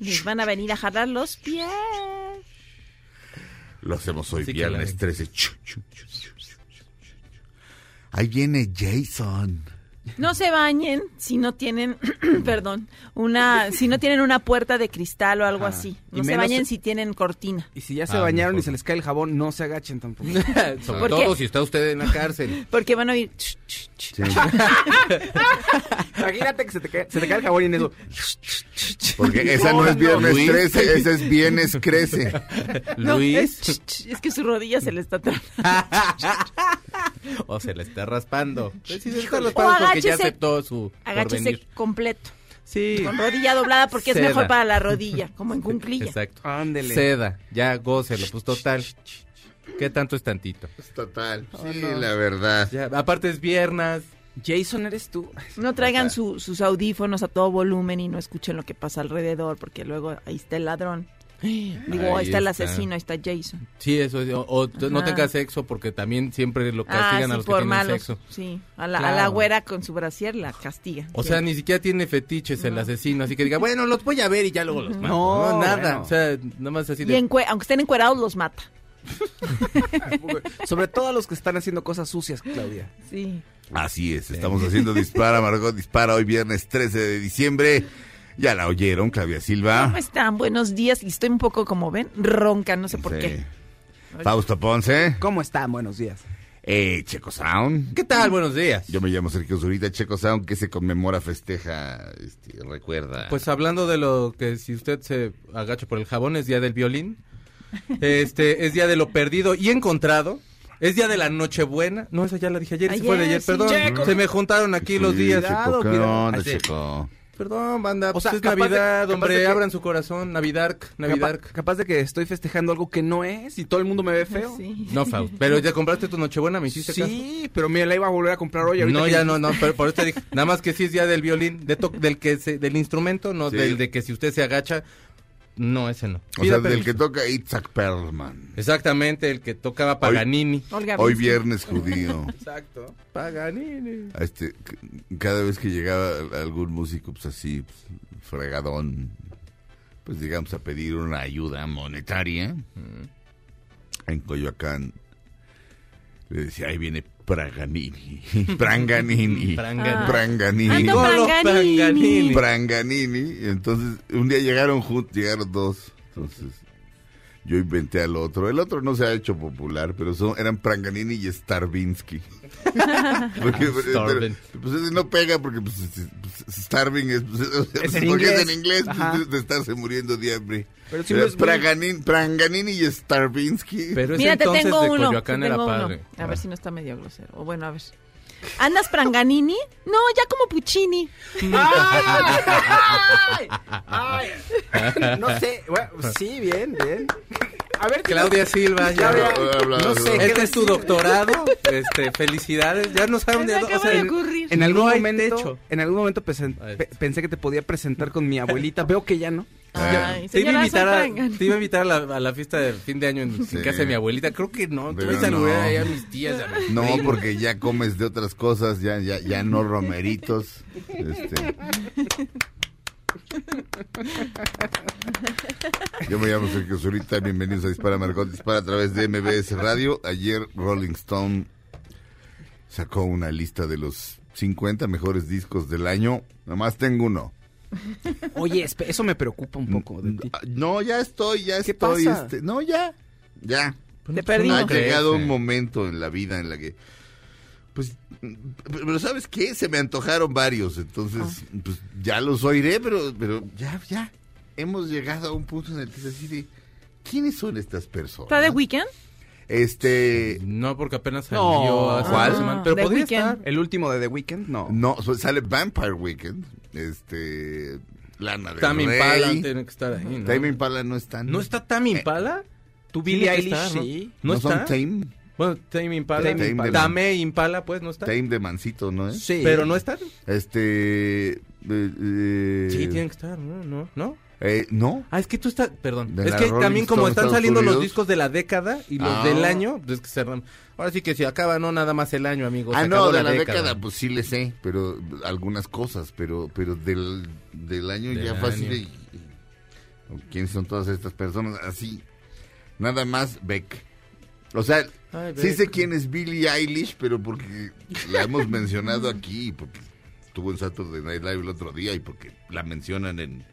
Les van a venir a jalar los pies. Lo hacemos hoy, Sí, viernes claro. 13. Chu, chu, chu, chu, chu, chu. Ahí viene Jason. No se bañen si no tienen, perdón, una, si no tienen una puerta de cristal o algo Ajá. así. Y No se bañen si tienen cortina. Y si ya se Ah, bañaron mejor. y se les cae el jabón, no se agachen tampoco. Sobre ¿Por qué? todo si está usted en la cárcel. Porque van a oír. Imagínate que se te, cae, se te cae el jabón y en eso. Porque esa no es viernes Luis. 13, esa es viernes crece. No, Luis. es, es que su rodilla se le está. O se le está raspando. Pues sí, se está raspando porque ya aceptó su Agáchese porvenir. completo. Sí. Con rodilla doblada porque Seda. es mejor para la rodilla, como en cunclilla. Exacto. Ándele. Seda, ya gócelo, pues total. ¿Qué tanto es tantito? Total. Oh, Sí, no. la verdad. Ya, aparte es viernes. Jason, ¿eres tú? No traigan su- sus audífonos a todo volumen y no escuchen lo que pasa alrededor, porque luego ahí está el ladrón. Digo, ahí Ahí está el asesino, ahí está Jason. Sí, eso es. O, o no tengas sexo porque también siempre lo Ah, castigan sí, a los que por tienen malos. sexo. Sí, a la, a la güera con su brasier la castiga. O sea, ni siquiera tiene fetiches el asesino, así que diga, bueno, los voy a ver y ya luego los mato. No, No, nada. bueno. O sea, nada más así Y de... encue- aunque estén encuerados, los mata. Sobre todo a los que están haciendo cosas sucias, Claudia. Sí. Así es, estamos haciendo Dispara, Margot Dispara, hoy viernes 13 de diciembre. Ya la oyeron, Claudia Silva. ¿Cómo están? Buenos días. Y estoy un poco, como ven, ronca, no sé por Sí. qué. Fausto Ponce. ¿Cómo están? Buenos días. Eh, Checo Sound. ¿Qué tal? Buenos días. Yo me llamo Sergio Zurita, Checo Sound, que se conmemora, festeja, este, recuerda. Pues hablando de lo que si usted se agacha por el jabón, es día del violín. Este, es día de lo perdido y encontrado. Es día de la Nochebuena. No, esa ya la dije ayer, se fue de Ayer, sí. perdón. Checo. Se me juntaron aquí los días. Checo, ¿qué onda. Checo? Perdón, banda, O pues sea, es capaz de- Navidad, capaz hombre, de que- abran su corazón, Navidad, Navidad. Capaz, capaz de que estoy festejando algo que no es y todo el mundo me ve feo. Sí. No, Faust, pero ya compraste tu Nochebuena, ¿me hiciste caso? Sí, pero me la iba a volver a comprar hoy. No, ya no, no, pero por eso te dije, nada más que sí es día del violín, de to- del que se, del instrumento, no Sí. del de que si usted se agacha, no, ese no. O sea, del que toca Itzhak Perlman. Exactamente, el que tocaba Paganini. Hoy viernes judío. Exacto. Paganini. Este, cada vez que llegaba algún músico, pues así, pues, fregadón, pues llegamos a pedir una ayuda monetaria. En Coyoacán le decía, ahí viene Praganini. Pranganini. Pranganini. Pranganini. Ando Golo Pranganini. Pranganini. Pranganini. Entonces, un día llegaron juntos, llegaron dos. Entonces, yo inventé al otro. El otro no se ha hecho popular, pero son, eran Pranganini y Starvinsky. porque, pero, pues ese no pega porque pues, es- pues, Starving es, pues, Es en porque es inglés. en inglés, pues, de estarse muriendo de hambre. Pero si Era es Praganin- Pranganini y Starvinsky. Pero ese Mira, te entonces tengo de uno. Coyoacán te era tengo uno. padre. A ver si no está medio grosero. O bueno, a ver. ¿Andas Pranganini? No, ya como Puccini. ¡Ay! ¡Ay! No sé. Bueno, sí, bien, bien. A ver, Claudia Silva, ya. No sé. ¿qué Este es tu doctorado. Este, felicidades. Ya no saben Me de o sea, en- ocurrir. En algún No momento, en algún momento pensé que te podía presentar con mi abuelita. Veo que ya no. Ay, Te iba, a invitar a, te iba a invitar a la, a la fiesta de fin de año en, Sí. en casa de mi abuelita. Creo que no. Tú vas a no. saludar ahí a mis tías. a mis No, primos. porque ya comes de otras cosas, ya, ya, ya no romeritos. Este. Yo me llamo Sergio Zurita, bienvenidos a Dispara Margot Dispara a través de MBS Radio. Ayer Rolling Stone sacó una lista de los 50 mejores discos del año. Nomás tengo uno. Oye, eso me preocupa un poco de ti. No, ya estoy, ya ¿Qué estoy. pasa? este, no, ya. Ya. Te perdimos. Ha crece. llegado un momento en la vida en la que. Pues. Pero ¿sabes qué? Se me antojaron varios. Entonces, Ah. pues ya los oiré, pero, pero ya, ya. Hemos llegado a un punto en el que es así de. ¿Quiénes son estas personas? ¿Está de weekend? Este. No, porque apenas salió No. hace ¿Cuál? una semana, Pero The podría Weeknd. estar. ¿El último de The Weeknd? No. No, sale Vampire Weekend. Este. Lana del Tame Rey. Impala tiene que estar ahí, ¿no? Tame Impala no está. ¿No está Tame Impala? ¿Tú Billie Eilish, sí. ¿No, ¿No son está? Tame? Bueno, Tame Impala. Tame Impala. Tame Impala, pues, ¿no está? Tame de Mancito, ¿no es? Sí. Pero no están. Este. eh, eh, Sí, tienen que estar, ¿no? ¿No? ¿No? eh, no. Ah, es que tú estás, perdón, De es que Rolling también como Stone, están Estados saliendo los discos de la década y los Ah. del año, pues es que cerran. Ahora sí que si acaba no nada más el año, amigos. ah, se no, de la década. pues sí le sé, pero algunas cosas, pero pero del, del año Del ya fácil. año. y- ¿Quiénes son todas estas personas? Así, nada más Beck. O sea, Ay, sí sé quién es Billie Eilish, pero porque la hemos mencionado aquí, porque estuvo en Saturday Night Live el otro día y porque la mencionan en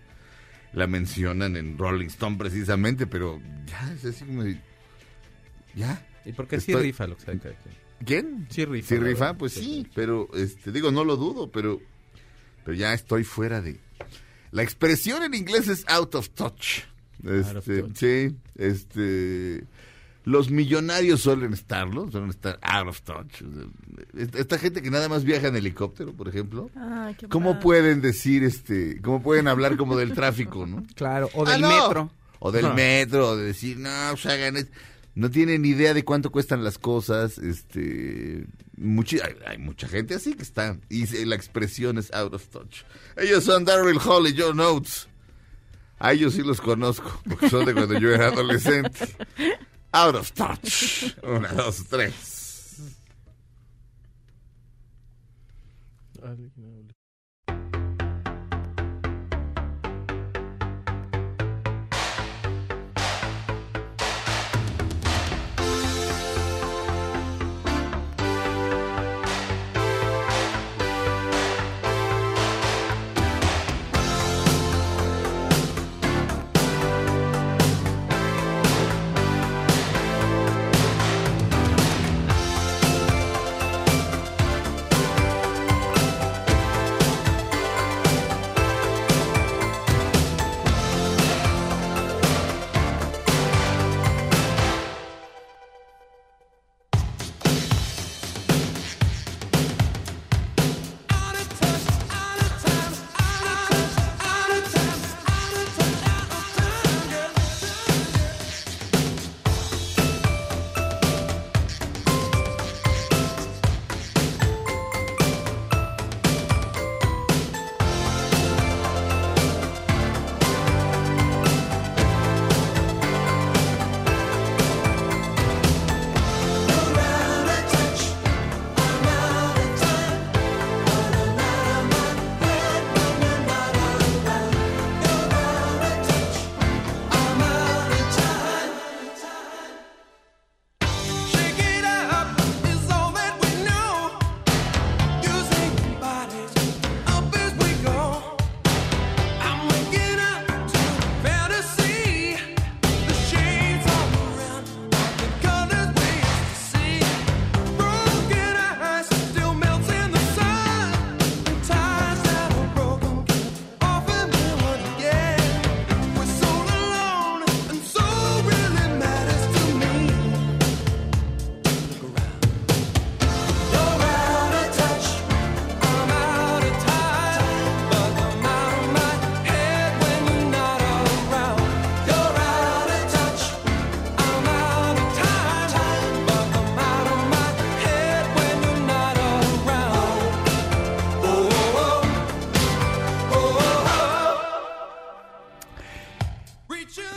la mencionan en Rolling Stone precisamente, pero ya es así como ya. ¿Y por qué sí rifa lo que sabe? ¿Quién? Sí rifa. Sí rifa, pues sí, pero este digo no lo dudo, pero pero ya estoy fuera de la expresión en inglés es out of touch. Out of Este, touch. sí, este los millonarios suelen estarlo, suelen estar out of touch. Esta esta gente que nada más viaja en helicóptero, por ejemplo, Ay, qué ¿cómo padre. pueden decir este, cómo pueden hablar como del tráfico, no? Claro, o Ah, del no. metro. O del Ah. metro, o de decir, no, pues hagan es-". No tienen ni idea de cuánto cuestan las cosas. Este, muchi- hay, hay mucha gente así que está. Y se- la expresión es out of touch. Ellos son Daryl Hall y John Oates. A ellos sí los conozco, porque son de cuando yo era adolescente. Out of touch. Una, dos, tres.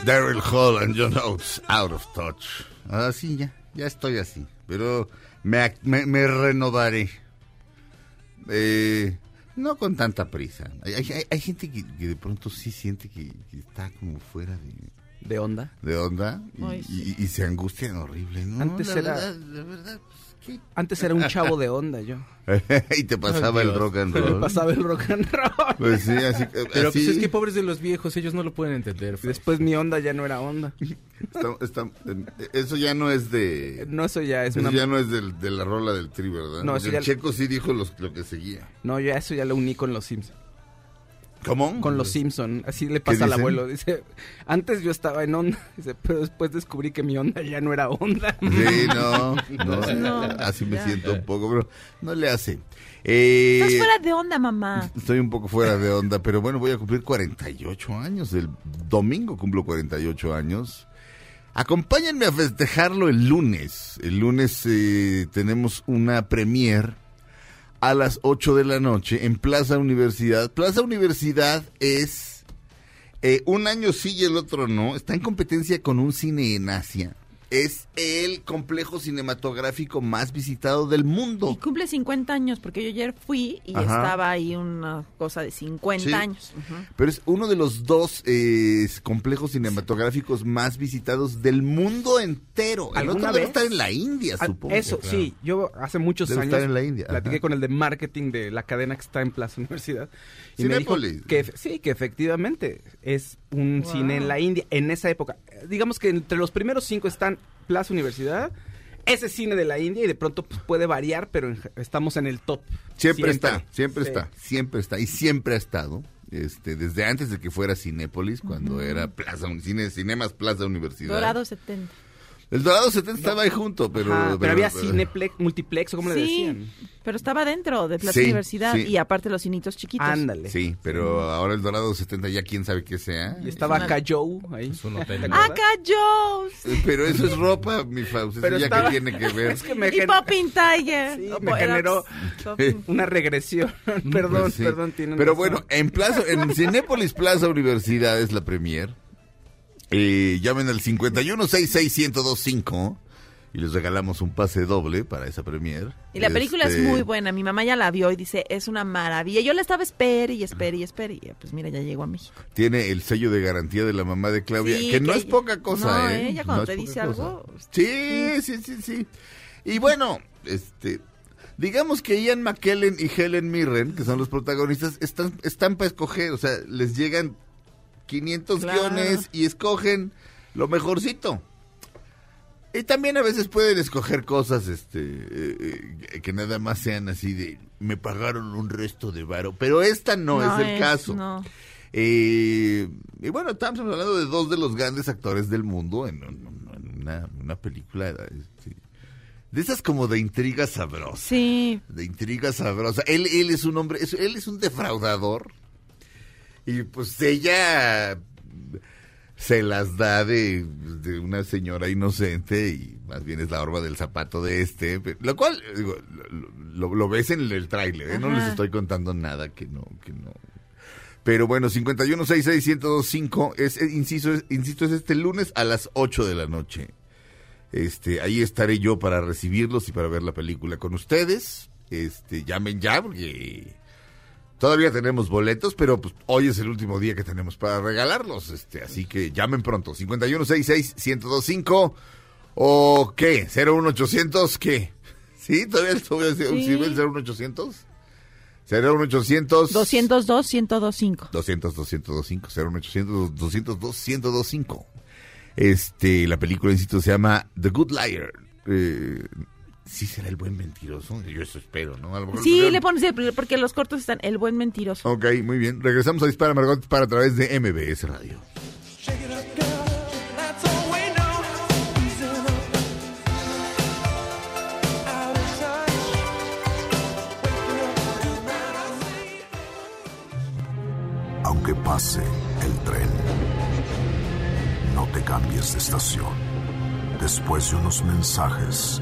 Daryl Hall and John Oates, out of touch. Ah, sí, ya, ya estoy así. Pero me, ac- me, me renovaré. Eh, no con tanta prisa. Hay, hay- hay gente que, que de pronto sí siente que, que está como fuera de... De onda. de onda y, Ay, sí. y- y se angustian horrible. ¿no? Antes la era- verdad, la verdad, pues, Antes era un chavo de onda yo. y te pasaba Ay, el rock and Me roll. pasaba el rock and roll. Pues sí, así, Pero así pues es que pobres de los viejos, ellos no lo pueden entender. Después mi onda ya no era onda. está- está- eso ya no es de... No, eso ya es Eso una... ya no es del- de la rola del tri, ¿verdad? No, eso ya- el Checo sí dijo los- lo que seguía. No, ya eso ya lo uní con los Simpson. ¿Cómo? Con los Simpson. Así le pasa al abuelo. Dice, antes yo estaba en onda. Dice, pero después descubrí que mi onda ya no era onda. Sí, no, no, No, así me ya. siento un poco, pero no le hace. Eh, Estás fuera de onda, mamá. Estoy un poco fuera de onda, pero bueno, voy a cumplir 48 años. El domingo cumplo 48 años. Acompáñenme a festejarlo el lunes. El lunes eh, tenemos una premier a las 8 de la noche en Plaza Universidad. Plaza Universidad es eh, un año sí y el otro no. Está en competencia con un cine en Asia. Es el complejo cinematográfico más visitado del mundo. Y cumple 50 años, porque yo ayer fui y Ajá. estaba ahí una cosa de 50 Sí. años. Pero es uno de los dos eh, complejos cinematográficos más visitados del mundo entero. El ¿Alguna otro debe vez? estar en la India, Ah, supongo. Eso, sí. Yo hace muchos Debe años estar en la India, platiqué ajá. con el de marketing de la cadena que está en Plaza Universidad. Y me dijo Cinépolis. que sí, que efectivamente es un Wow. cine en la India en esa época. Eh, Digamos que entre los primeros cinco están Plaza Universidad, ese cine de la India y de pronto pues, puede variar, pero estamos en el top. Siempre, está, siempre Sí. está, siempre está. Y siempre ha estado. Este, desde antes de que fuera Cinépolis, cuando era Plaza, Cine, Cinemas Plaza Universidad. Dorado 70. El Dorado 70 estaba ahí junto, pero... Ajá, pero, había cineplex, multiplex, o como le Sí, decían. pero estaba dentro de Plaza Sí, Universidad sí. y aparte los cinitos chiquitos. Ándale. Sí, pero ahora el Dorado 70 ya quién sabe qué sea. Y estaba una- Cayo ahí. Es un hotel. ¡Acá Joe's! Eh, Pero eso es ropa, mi Faust. Eso Pero ya estaba- que tiene que ver. Es que me Y gen- Popping Tiger. Sí, Oh, me generó una regresión. perdón, Pues sí. perdón, tienen Pero razón. bueno, en Plaza, en Cinépolis Plaza Universidad es la premier. Eh, llamen al 51661025 y les regalamos un pase doble para esa premier. Y la película Este, es muy buena. Mi mamá ya la vio y dice, es una maravilla. Yo la estaba espere y espere y espere. Y pues mira, ya llegó a México. Tiene el sello de garantía de la mamá de Claudia, Sí, que no es poca cosa, no, ¿eh? ella cuando No te dice algo, Sí, sí, sí, sí. Y bueno, este... Digamos que Ian McKellen y Helen Mirren, que son los protagonistas, están, están para escoger, o sea, les llegan 500 Claro. guiones y escogen lo mejorcito. Y también a veces pueden escoger cosas este eh, eh, que nada más sean así de me pagaron un resto de varo, pero esta no, es el caso. no. Eh, y bueno, estamos hablando de dos de los grandes actores del mundo en, en- en una, una película este, de esas como de intriga sabrosa. Sí, De intriga sabrosa. Él, él es un hombre, es- él es un defraudador. Y pues ella se las da de, de una señora inocente y más bien es la horma del zapato de este. pe- Lo cual, digo, lo, lo- lo ves en el tráiler, ¿eh? no les estoy contando nada que no, que no. Pero bueno, 51661025 es, eh, insisto, es, insisto, es este lunes a las 8 de la noche. Este, ahí estaré yo para recibirlos y para ver la película con ustedes. Este, llamen ya porque todavía tenemos boletos, pero pues, hoy es el último día que tenemos para regalarlos. Este, así que llamen pronto. 5166-1025 o qué? 01800 qué? ¿Sí? ¿Todavía todavía Sí. sirve el 01800? 01800 202, 1025. 200 225 01800 202 1025 este la película insisto se llama The Good Liar eh, sí será el buen mentiroso yo eso espero no A lo mejor Sí, le pones el, porque los cortos están el buen mentiroso. Ok, muy bien. Regresamos a Dispara Margot para a través de MBS Radio. Aunque pase el tren, no te cambies de estación. Después de unos mensajes,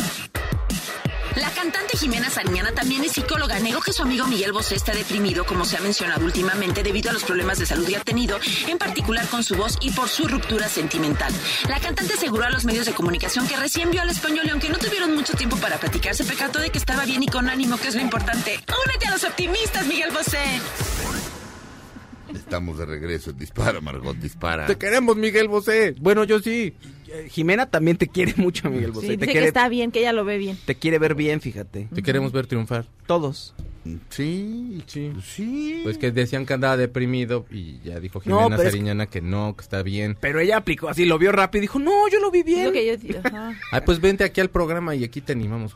Jimena Sariñana también es psicóloga. Negó que su amigo Miguel Bosé está deprimido, como se ha mencionado últimamente, debido a los problemas de salud que ha tenido, en particular con su voz y por su ruptura sentimental. La cantante aseguró a los medios de comunicación que recién vio al español y aunque no tuvieron mucho tiempo para platicar, se percató de que estaba bien y con ánimo, que es lo importante. Únete a los optimistas, Miguel Bosé. Estamos de regreso. Dispara, Margot, dispara. Te queremos, Miguel Bosé. Bueno, yo sí. Jimena también te quiere mucho, Miguel Bosé. Sí, te, dice que quiere, está bien, que ella lo ve bien. te quiere ver bien, fíjate. Te queremos ver triunfar. Todos. Sí, Sí. sí. Pues que decían que andaba deprimido y ya dijo No, Jimena es- Sariñana que no, que está bien. Pero ella aplicó así, lo vio rápido y dijo, no, yo lo vi bien. lo que yo ajá. Ay, pues vente aquí al programa y aquí te animamos.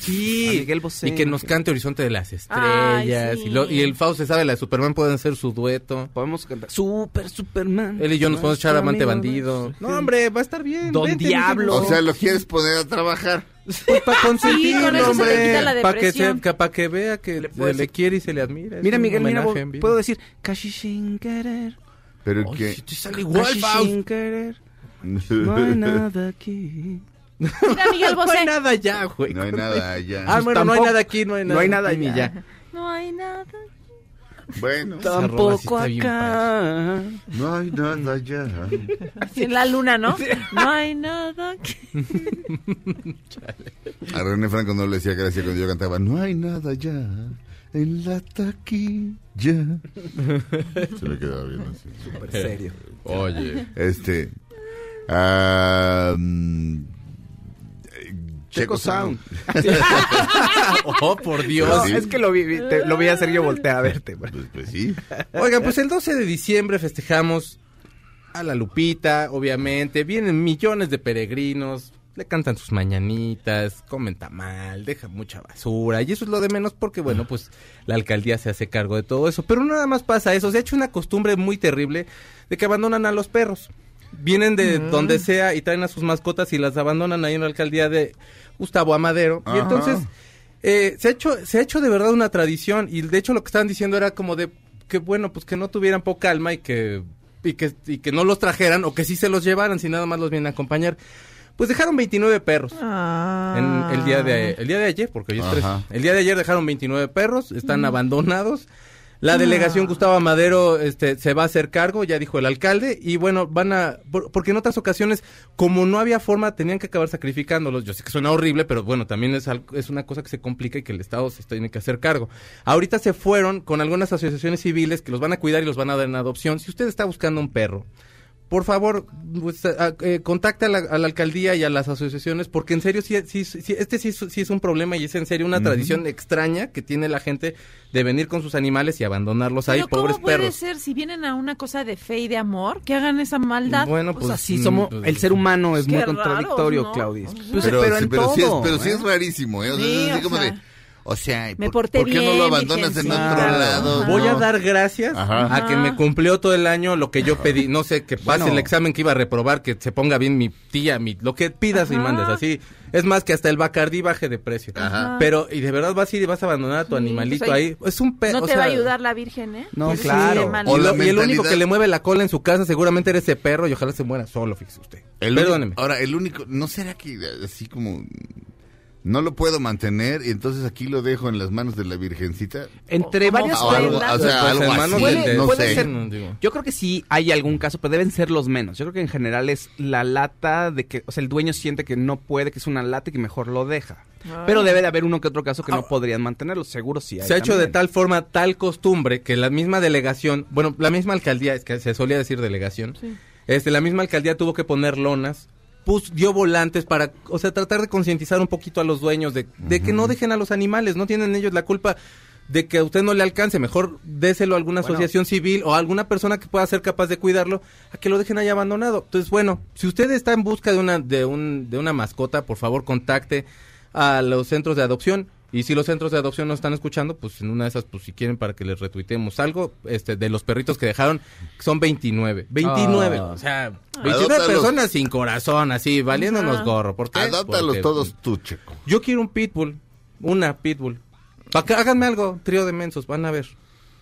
Sí, Miguel Bosé, y que nos cante Horizonte de las Estrellas. Ay, sí. y, lo- y el Faust se sabe, la de Superman pueden ser su dueto. Podemos cantar. Super, Superman. Él y yo nos podemos echar amante bandido. No, hombre, va a estar bien. Don vente, Diablo. O sea, lo quieres poner a trabajar. Pues para consentirlo, con eso se le hombre. Para que, se- pa' que vea que Le quiere y se le admira. Mira, Miguel, mira, puedo decir, casi sin querer. Pero Ay, que. te sale igual, Faust. sin querer. No hay nada aquí. Mira, Miguel No hay nada ya, güey. No hay nada allá. Ah, bueno, no hay nada aquí, no hay nada, no hay nada aquí ni allá. ya. No hay nada. Bueno, Tampoco acá. no hay nada allá. En la luna, ¿no? No hay nada. que- A René Franco no le decía gracia cuando yo cantaba, no hay nada allá en la taquilla. Se me quedaba bien así. Súper serio. Oye. Este. ah, mm, Checo Sound. Oh, por Dios. No, Sí. es que lo vi, vi- te- lo vi hacer yo voltea a verte. Pues, pues sí. Oigan, pues el 12 de diciembre festejamos a la Lupita, obviamente. Vienen millones de peregrinos, le cantan sus mañanitas, comen tamal, dejan mucha basura. Y eso es lo de menos porque, bueno, pues la alcaldía se hace cargo de todo eso. Pero nada más pasa eso. Se ha hecho una costumbre muy terrible de que abandonan a los perros. Vienen de donde sea y traen a sus mascotas y las abandonan ahí en la alcaldía de Gustavo Amadero. Y entonces eh, se ha hecho se ha hecho de verdad una tradición y de hecho lo que estaban diciendo era como de que bueno pues que no tuvieran poca alma y que y que y que no los trajeran o que sí se los llevaran si nada más los vienen a acompañar pues dejaron 29 perros Ah. en el día de el día de ayer porque hoy es Ajá. 13. el día de ayer dejaron 29 perros están abandonados la delegación Gustavo Madero este, se va a hacer cargo, ya dijo el alcalde, y bueno, van a, por- porque en otras ocasiones, como no había forma, tenían que acabar sacrificándolos. Yo sé que suena horrible, pero bueno, también es, es una cosa que se complica y que el Estado se tiene que hacer cargo. Ahorita se fueron con algunas asociaciones civiles que los van a cuidar y los van a dar en adopción. Si usted está buscando un perro, por favor, pues, a- eh, contacte a la, a la alcaldía y a las asociaciones, porque en serio, sí, sí, sí, este sí, es- sí es un problema y es en serio una tradición extraña que tiene la gente de venir con sus animales y abandonarlos ahí, Pero ¿cómo pobres puede perros. ser si vienen a una cosa de fe y de amor que hagan esa maldad? Bueno, Pues pues así mm, somos. pues, El ser humano es Qué muy raros, contradictorio, ¿no? Claudia. Pues, Pues, pero, pero sí, en pero sí es, sí ¿eh? es rarísimo, ¿eh? O sea, Sí, es así o como sea, de, o sea, me ¿por, porté por qué no lo abandonas en otro Ajá. lado? Voy a dar gracias Ajá. a que me cumplió todo el año lo que yo pedí. No sé, que pase Bueno. el examen que iba a reprobar, que se ponga bien mi tía, mi, lo que pidas y mandes así. Es más, que hasta el Bacardí baje de precio. Ajá. Pero, y de verdad vas a ir y vas a abandonar a tu Sí, animalito pues ahí-. Es un perro. No te va a ayudar la Virgen, ¿eh? No, Pues claro. O Y, la lo- y el único que le mueve la cola en su casa seguramente era ese perro y ojalá se muera solo, fíjese usted. El Perdóneme. único- ahora, el único, ¿no será que así como no lo puedo mantener y entonces aquí lo dejo en las manos de la Virgencita? Entre varias. Yo creo que sí hay algún caso, pero deben ser los menos. Yo creo que en general es la lata de que, o sea, el dueño siente que no puede, que es una lata y que mejor lo deja. Pero debe de haber uno que otro caso que no podrían mantenerlo, seguro sí hay. Se ha hecho de tal forma, tal costumbre, que la misma delegación, bueno, la misma alcaldía, es que se solía decir delegación, este, la misma alcaldía tuvo que poner lonas, pus, dio volantes para, o sea, tratar de concientizar un poquito a los dueños de, de que no dejen a los animales, no tienen ellos la culpa de que a usted no le alcance, mejor déselo a alguna Bueno. asociación civil o a alguna persona que pueda ser capaz de cuidarlo, a que lo dejen ahí abandonado. Entonces, bueno, si usted está en busca de una, de un, de una mascota, por favor contacte a los centros de adopción. Y si los centros de adopción no están escuchando, pues en una de esas, pues si quieren para que les retuitemos algo, este, de los perritos que dejaron, son 29. 29, Ah. o sea, 29 Adóptalos. personas sin corazón, así, valiéndonos gorro. ¿Por qué? Adóptalos Porque todos tú, Checo. Yo quiero un pitbull, una pitbull. Pa' que háganme algo, trío de mensos, van a ver.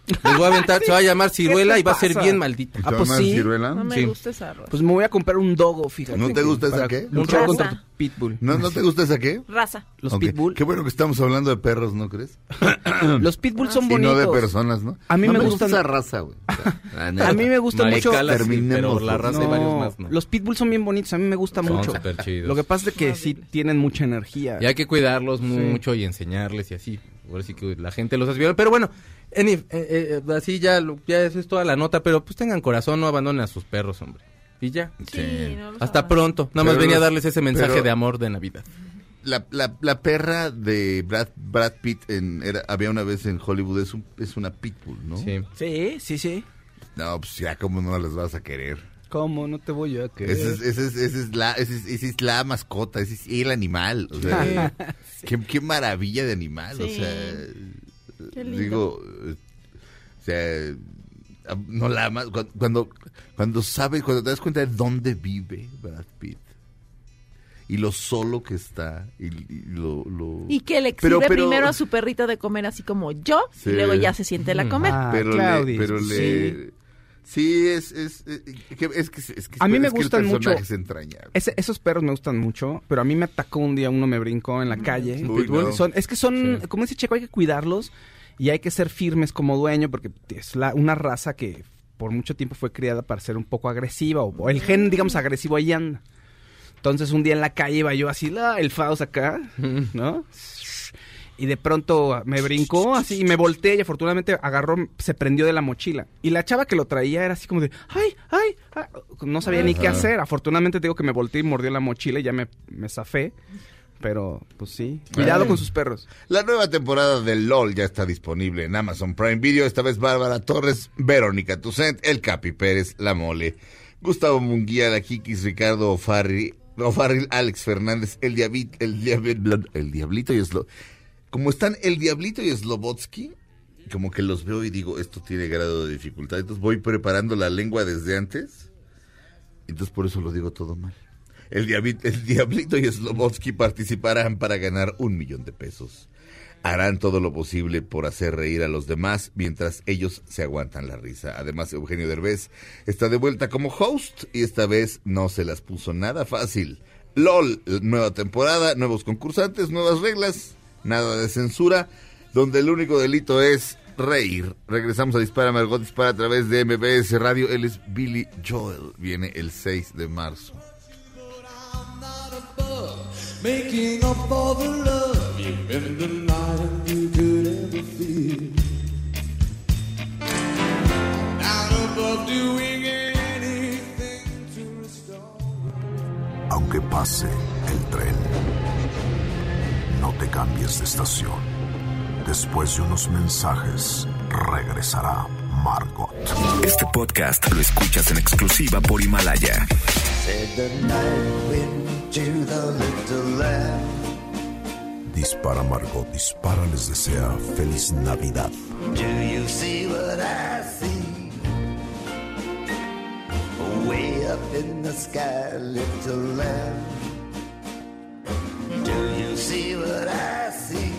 Les voy a aventar, se va a llamar ciruela y va a ser bien maldita. Ah, pues sí. ciruela? No me Sí. gusta esa raza. Pues me voy a comprar un dogo, fíjate. ¿No te gusta esa qué? Luchar Raza. contra tu pitbull. ¿No, ¿No te gusta esa qué? Raza. Los pitbull. Qué bueno que estamos hablando de perros, ¿no crees? Los pitbull son Y bonitos. no de personas, ¿no? A mí No me gusta gustan- esa raza, güey. A mí me gusta mucho. Sí, terminemos, pero la raza No, varios más, ¿no? Los pitbull son bien bonitos, a mí me gusta Son mucho. chidos. Lo que pasa es que sí tienen mucha energía. Y hay que cuidarlos mucho y enseñarles y así. Ahora sí que la gente los hace violar. Pero bueno, en- eh, eh, así ya, lo- ya eso es toda la nota. Pero pues tengan corazón, no abandonen a sus perros, hombre. Y ya. Sí, no Hasta abandono. pronto. Nada más Pero venía a darles ese mensaje pero- de amor de Navidad. La, la, la perra de Brad, Brad Pitt en, era, había una vez en Hollywood, es, un, es una pitbull, ¿no? Sí. Sí, sí, sí. No, pues ya cómo no las vas a querer. ¿Cómo? No te voy a querer. Esa es, esa es, la, esa es, la mascota, ese es el animal. O sea, qué, qué maravilla de animal. O sea. Digo, o sea, no la amas. Cuando, cuando, sabes, cuando te das cuenta de dónde vive Brad Pitt y lo solo que está y, y lo, lo- Y que le exhibe pero- primero a su perrito de comer así como yo, Sí. y luego ya se siente la comer. Ah, pero Claudis, le, pero sí. le, sí es, es, es, que- es que, es que A mí me gustan mucho-. Ese- esos perros me gustan mucho, pero a mí me atacó un día, uno me brincó en la calle. Uy, no. Son- es que son, como dice Checo, hay que cuidarlos y hay que ser firmes como dueño porque es la, una raza que por mucho tiempo fue criada para ser un poco agresiva o, o el gen, digamos, agresivo ahí anda. Entonces un día en la calle iba yo así, la, el Faust acá, ¿no? Y de pronto me brincó así y me volteé y afortunadamente agarró, se prendió de la mochila. Y la chava que lo traía era así como de, ay, ay, ay". no sabía ni qué hacer. Afortunadamente digo que me volteé y mordió la mochila y ya me, me zafé. Pero, pues sí, cuidado con sus perros. La nueva temporada de LOL ya está disponible en Amazon Prime Video. Esta vez Bárbara Torres, Verónica Tucent, El Capi Pérez, La Mole, Gustavo Munguía, La Kikis, Ricardo O'Farri- Alex Fernández, El, Diabit, el, Diabit- el Diablito y Slo... Como están El Diablito y Slobotsky, como que los veo y digo, esto tiene grado de dificultad. Entonces voy preparando la lengua desde antes. Entonces por eso lo digo todo mal. El, Diabi- el Diablito y Slobotsky participarán para ganar un millón de pesos. Harán todo lo posible por hacer reír a los demás mientras ellos se aguantan la risa. Además, Eugenio Derbez está de vuelta como host y esta vez no se las puso nada fácil. LOL, nueva temporada, nuevos concursantes, nuevas reglas, nada de censura, donde el único delito es reír. Regresamos a Dispara Margot Dispara a través de MBS Radio. Él es Billy Joel. Viene el 6 de marzo. Aunque pase el tren, no te cambies de estación. Después de unos mensajes, regresará Margot. Este podcast lo escuchas en exclusiva por Himalaya. Dispara Margot, dispara les desea feliz Navidad. Do you see what I see? Way up in the sky, little lamb. Do you see what I see?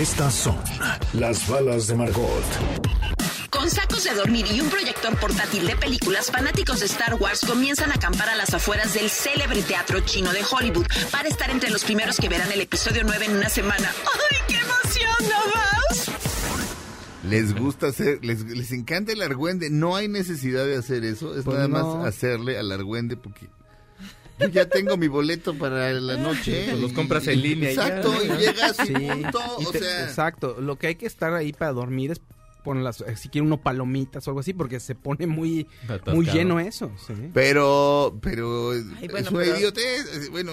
Estas son las balas de Margot. Con sacos de dormir y un proyector portátil de películas, fanáticos de Star Wars comienzan a acampar a las afueras del célebre teatro chino de Hollywood para estar entre los primeros que verán el episodio 9 en una semana. ¡Ay, qué emoción, ¿no vas? Les gusta hacer, les, les encanta el argüende. No hay necesidad de hacer eso. Es Pues nada no. más hacerle al argüende porque yo ya tengo mi boleto para la noche. Pues los y- compras en línea y ya, Exacto, y, llegas y Sí. punto. Y O te- sea, exacto. Lo que hay que estar ahí para dormir es poner las, eh, si quiere uno palomitas o algo así, porque se pone muy, Atascado. muy lleno eso. sí. pero, pero Ay, bueno, pero- idiotez. Bueno,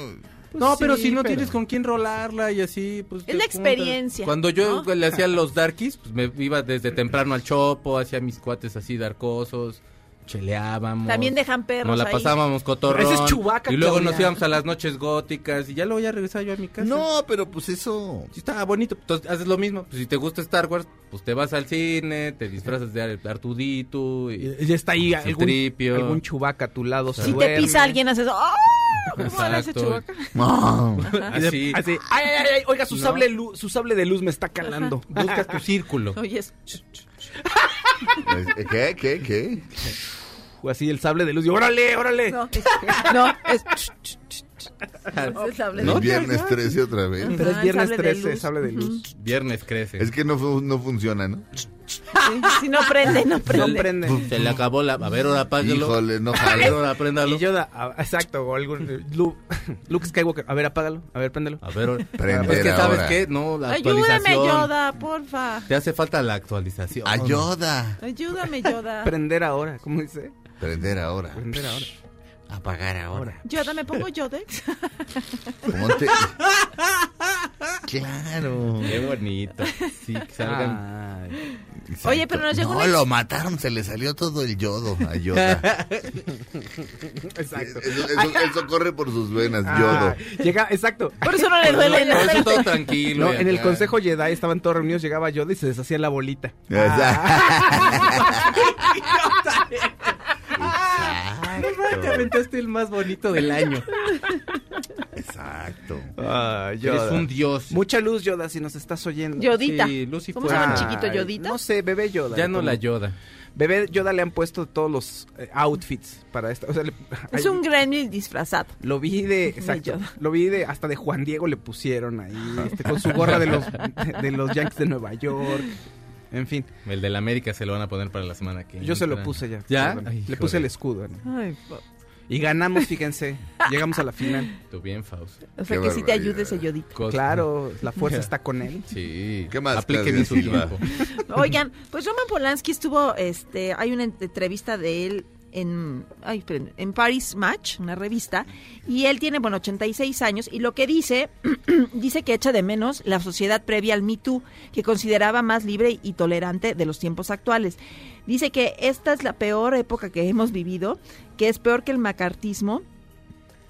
No, pero si no pero- tienes con quién rolarla y así, pues... Es la experiencia, Cuando yo ¿no? le hacía los darkies, pues me iba desde temprano al chopo, hacía mis cuates así darcosos. Cheleábamos. También dejan perros Nos la ahí. pasábamos cotorrón. Ese es Chewbacca, Y luego Claudia. nos íbamos a las noches góticas y ya luego ya regresaba yo a mi casa. No, pero pues eso. Sí, estaba bonito. Entonces haces lo mismo. Pues, si te gusta Star Wars, pues te vas al cine, te disfrazas de Artudito. Y... Y ya está ahí algún, tripio. algún chubaca a tu lado. Si te pisa alguien, haces. ¡Ah! ¿Cómo era ese? Y de- Así. así, ay, ay, ay, oiga, su, No. sable su sable de luz me está calando. Buscas tu círculo. Oye, es- ¿Qué? ¿Qué? ¿Qué? O así el sable de luz. Y órale, órale. No, es, no, es, es sable de El luz. viernes 13 otra vez. Pero es viernes sable de 13, luz. sable de luz. Viernes crece. Es que no, no funciona, ¿no? Sí, Si no prende, no No prende. prende. Se le acabó la... A ver, ahora apáguelo. Híjole, no A ver, ahora préndalo. Y Yoda, ah, exacto, o algún eh, Lu- Luke Skywalker, a ver, apágalo, a ver, préndelo. A ver, ahora. Prender es que sabes ahora. qué, no, la Ayúdame, actualización. Yoda, porfa. Te hace falta la actualización. Ayuda. Ayúdame, Yoda. Prender ahora, ¿cómo dice? Prender ahora. Prender ahora. Apagar ahora. Yoda, ¿me pongo Yodex? Claro. Qué bonito. Sí, que salgan. Ay. Exacto. Oye, pero nos llegó No, una- lo mataron, se le salió todo el yodo a Yoda. Exacto. Eso, eso- eso corre por sus venas, Ah, yodo. llega, exacto. Por eso no le duele Por eso nada. todo tranquilo. No, en el consejo Jedi estaban todos reunidos, llegaba Yoda y se deshacía la bolita. Te aventaste el más bonito del año. Exacto. Ah, Eres un dios. Mucha luz, Yoda, si nos estás oyendo. Yodita. Sí, Lucy ¿Cómo fue- se llama el chiquito Yodita? No sé, bebé Yoda. Ya le no la Yoda. Bebé Yoda le han puesto todos los eh, outfits para esta. O sea, le- Es ahí- un gremlin disfrazado. Lo vi de, exacto, lo vi de, hasta de Juan Diego le pusieron ahí, este, con su gorra de los, de, de los Yankees de Nueva York, en fin, El del América se lo van a poner para la semana que yo se lo puse ya. ¿Ya? Ay, le puse el escudo. ¿no? Ay, Y ganamos, fíjense, llegamos a la final. Tú bien, Faust. o sea Qué que sí te ayude ese Yodita. Cosa- Claro, la fuerza está con él. Sí. ¿Qué más, Aplique Claudia bien su tiempo. Oigan, pues Roman Polanski estuvo, este, hay una entrevista de él en, ay, en Paris Match, una revista, y él tiene, bueno, 86 años, y lo que dice, dice que echa de menos la sociedad previa al Me Too, que consideraba más libre y tolerante de los tiempos actuales. Dice que esta es la peor época que hemos vivido, que es peor que el macartismo,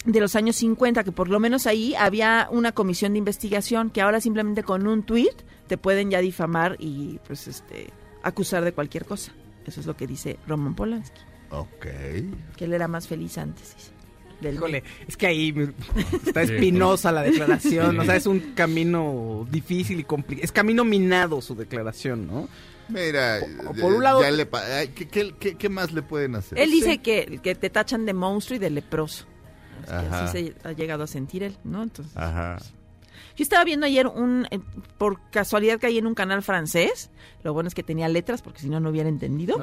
de los años 50, que por lo menos ahí había una comisión de investigación, que ahora simplemente con un tweet te pueden ya difamar y pues este acusar de cualquier cosa. Eso es lo que dice Roman Polanski, Ok. que él era más feliz antes. dice, del Híjole, es que ahí está espinosa la declaración, o sea, es un camino difícil y complicado, es camino minado su declaración, ¿no? Mira, Por- por un lado- ya le ¿qué, qué, qué- qué más le pueden hacer? Él dice que, que te tachan de monstruo y de leproso. Así se ha llegado a sentir él, ¿no? Entonces, Ajá. Yo estaba viendo ayer un, eh, por casualidad caí en un canal francés, lo bueno es que tenía letras porque si no no hubiera entendido.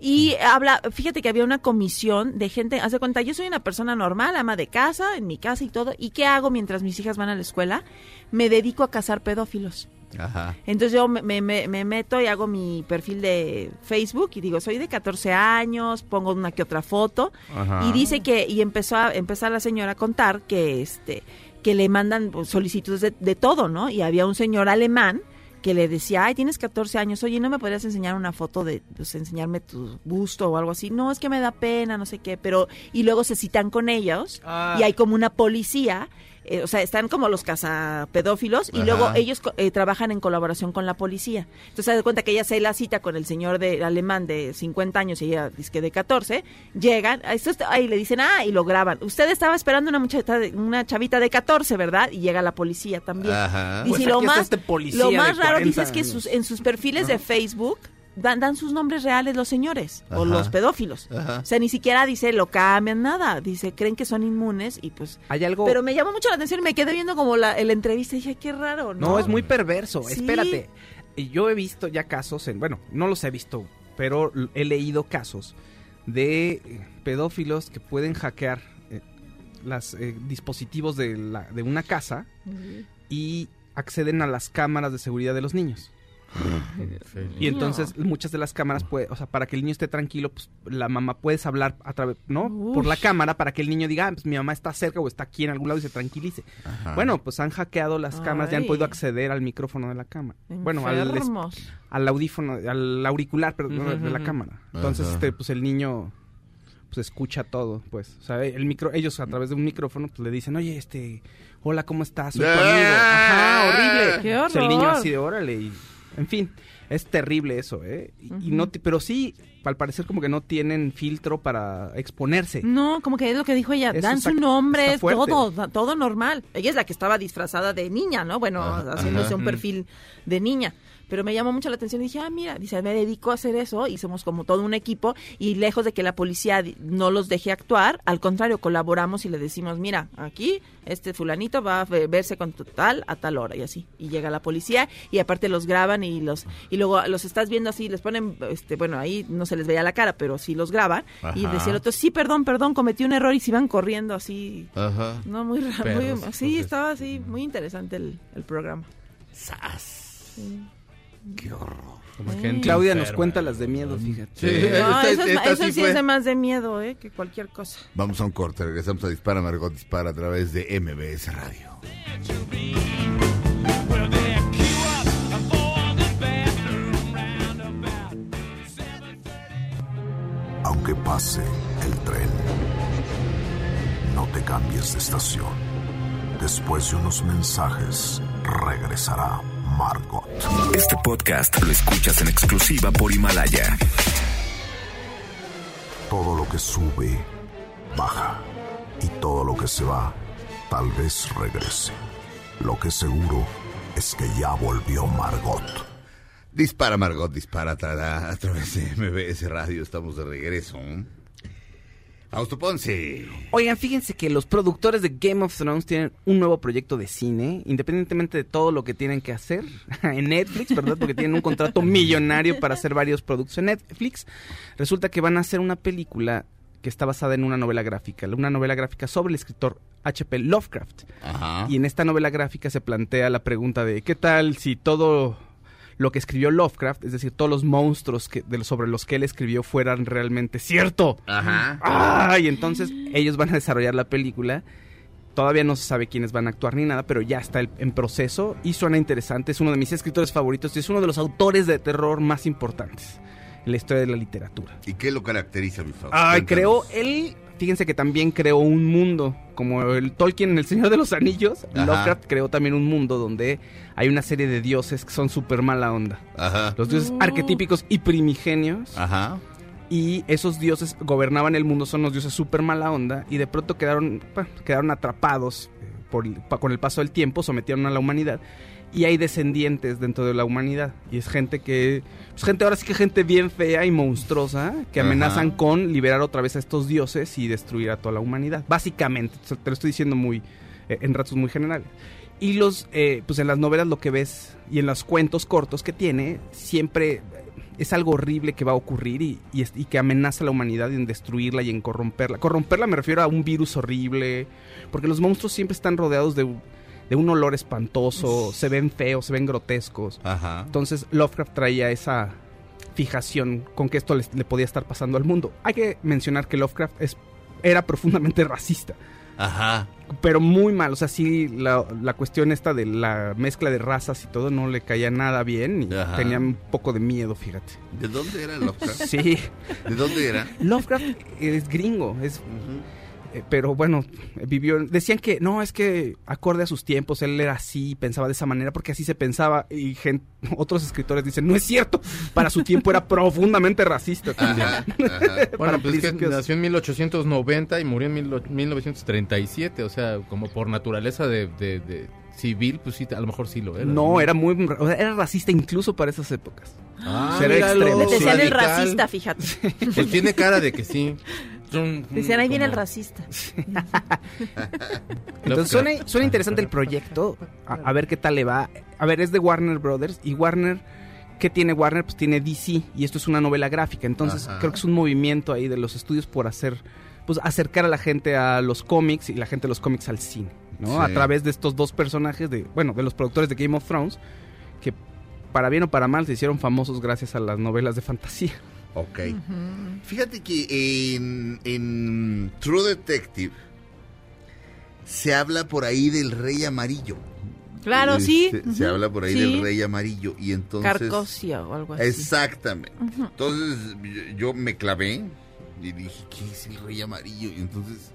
Y habla, fíjate que había una comisión de gente, haz de cuenta, yo soy una persona normal, ama de casa, en mi casa y todo, ¿y qué hago mientras mis hijas van a la escuela? Me dedico a cazar pedófilos. Ajá. Entonces yo me, me- me- me meto y hago mi perfil de Facebook y digo, soy de 14 años, pongo una que otra foto Ajá. y dice que, y empezó a empezar la señora a contar que este, que le mandan pues, solicitudes de, de todo, ¿no? Y había un señor alemán que le decía, ay, tienes 14 años, oye, ¿no me podrías enseñar una foto de, pues, enseñarme tu busto o algo así? No, es que me da pena, no sé qué, pero, y luego se citan con ellos Ah. y hay como una policía, eh, o sea, están como los cazapedófilos y Ajá. luego ellos co- eh, trabajan en colaboración con la policía. Entonces, se da cuenta que ella se la cita con el señor de alemán de 50 años y ella dice que de 14, llegan, ahí le dicen, ah, y lo graban. Usted estaba esperando una muchacha de- una chavita de 14, ¿verdad? Y llega la policía también. Ajá. Dice, Pues y lo más, este policía lo más raro 40 dice es que sus, en sus perfiles de Facebook dan, dan sus nombres reales los señores o los pedófilos. Ajá. O sea, ni siquiera dice lo cambian nada. Dice, creen que son inmunes y pues... hay algo... Pero me llamó mucho la atención y me quedé viendo como la, la entrevista y dije, qué raro, ¿no? No, es muy perverso. Sí. Espérate. Y Yo he visto ya casos, en, bueno, no los he visto, pero he leído casos de eh, pedófilos que pueden hackear eh, los dispositivos de, la- de una casa y acceden a las cámaras de seguridad de los niños. Y entonces muchas de las cámaras, puede, o sea, para que el niño esté tranquilo, pues la mamá puedes hablar a través, ¿no? Por la cámara para que el niño diga, ah, pues mi mamá está cerca o está aquí en algún lado y se tranquilice. Ajá. Bueno, pues han hackeado las cámaras y han Ay. podido acceder al micrófono de la cámara. Bueno, al, al audífono, al auricular, perdón, de la cámara. Entonces, Ajá. este, pues el niño pues escucha todo, pues. O sea, el micro, ellos a través de un micrófono pues le dicen, oye, este, hola, ¿cómo estás? Soy tu amigo. Ajá, horrible. ¡Qué Pues el niño horror! así de órale y, en fin, es terrible eso, ¿eh? Y, y no, ti- pero sí, al parecer como que no tienen filtro para exponerse. No, como que es lo que dijo ella, Eso dan está- su nombre, todo, todo normal. Ella es la que estaba disfrazada de niña, ¿no? Bueno, Ajá, haciéndose ajá. un perfil de niña. Pero me llamó mucho la atención y dije, ah, mira, dice, me dedico a hacer eso y somos como todo un equipo y lejos de que la policía no los deje actuar, al contrario, colaboramos y le decimos, mira, aquí este fulanito va a ve- verse con tal a tal hora y así. Y llega la policía y aparte los graban y los y luego los estás viendo así, les ponen, este bueno, ahí no se les veía la cara, pero sí los graban y decía el otro, sí, perdón, perdón, cometí un error y se iban corriendo así. Ajá. No, muy raro, sí, entonces. estaba así, muy interesante el, el programa. ¡Sas! ¡Qué horror! Como gente Claudia nos cuenta las de miedo, fíjate. Sí, No, eso, es, esta eso sí es de más de miedo, ¿eh? Que cualquier cosa. Vamos a un corte, regresamos a Dispara Margot Dispara a través de MBS Radio. Aunque pase el tren, no te cambies de estación. Después de unos mensajes, regresará Margot. Este podcast lo escuchas en exclusiva por Himalaya. Todo lo que sube, baja. Y todo lo que se va, tal vez regrese. Lo que seguro es que ya volvió Margot. Dispara Margot Dispara a través de MBS Radio. Estamos de regreso. Fausto Ponce. Oigan, fíjense que los productores de Game of Thrones tienen un nuevo proyecto de cine, independientemente de todo lo que tienen que hacer en Netflix, ¿verdad? Porque tienen un contrato millonario para hacer varios productos en Netflix. Resulta que van a hacer una película que está basada en una novela gráfica, una novela gráfica sobre el escritor H.P. Lovecraft. Ajá. Y en esta novela gráfica se plantea la pregunta de ¿qué tal si todo lo que escribió Lovecraft, es decir, todos los monstruos que, de, los- sobre los que él escribió fueran realmente cierto? Ajá. ¡Ah! Y entonces ellos van a desarrollar la película. Todavía no se sabe quiénes van a actuar ni nada, pero ya está el- en proceso y suena interesante. Es uno de mis escritores favoritos y es uno de los autores de terror más importantes en la historia de la literatura. ¿Y qué lo caracteriza, mi? Ay, Cuéntanos. creó él. Fíjense que también creó un mundo, como el Tolkien en El Señor de los Anillos. Ajá. Lovecraft creó también un mundo donde hay una serie de dioses que son súper mala onda. Ajá. Los dioses arquetípicos y primigenios. Ajá. Y esos dioses gobernaban el mundo, son los dioses súper mala onda. Y de pronto quedaron, bueno, quedaron atrapados eh, por, con el paso del tiempo, sometieron a la humanidad. Y hay descendientes dentro de la humanidad. Y es gente que. Pues gente, ahora sí que gente bien fea y monstruosa. Que Ajá. amenazan con liberar otra vez a estos dioses y destruir a toda la humanidad. Básicamente. Te lo estoy diciendo muy. eh, en ratos muy generales. Y los. eh, pues en las novelas lo que ves. Y en los cuentos cortos que tiene. Siempre. eh, Es algo horrible que va a ocurrir y, y que amenaza a la humanidad en destruirla y en corromperla. Corromperla me refiero a un virus horrible. Porque los monstruos siempre están rodeados de, de un olor espantoso, se ven feos, se ven grotescos. Ajá. Entonces Lovecraft traía esa fijación con que esto le podía estar pasando al mundo. Hay que mencionar que Lovecraft es, era profundamente racista, Ajá. pero muy mal. O sea, sí, la, la cuestión esta de la mezcla de razas y todo no le caía nada bien y Ajá. tenía un poco de miedo, fíjate. ¿De dónde era Lovecraft? Sí, ¿De dónde era? Lovecraft es gringo, es Eh, pero bueno, vivió. Decían que no, es que acorde a sus tiempos, él era así, pensaba de esa manera, porque así se pensaba. Y otros escritores dicen, no es cierto, para su tiempo era profundamente racista también. Ajá. Ajá. Bueno, pues es que nació en 1890 y murió en mil- 1937, o sea, como por naturaleza de, de- de civil, pues sí, a lo mejor sí lo era. No, era muy. o sea, era racista incluso para esas épocas. Ah, míralo, extremo, Le decían el racista, fíjate. Pues tiene cara de que sí. Decían, ahí viene el racista. Entonces suena, suena interesante el proyecto. A, a ver qué tal le va. A ver, es de Warner Brothers. Y Warner, ¿qué tiene Warner? Pues tiene DC. Y esto es una novela gráfica. Entonces Ajá. creo que es un movimiento ahí de los estudios por hacer. Pues acercar a la gente a los cómics y la gente de los cómics al cine. ¿no? Sí. A través de estos dos personajes, de bueno, de los productores de Game of Thrones. Que para bien o para mal, se hicieron famosos gracias a las novelas de fantasía. Ok. Fíjate que en, en True Detective se habla por ahí del rey amarillo. Claro, sí. Este. Se habla por ahí Sí. del rey amarillo y entonces... Carcosia o algo así. Exactamente. Entonces yo, yo me clavé y dije, ¿qué es el rey amarillo? Y entonces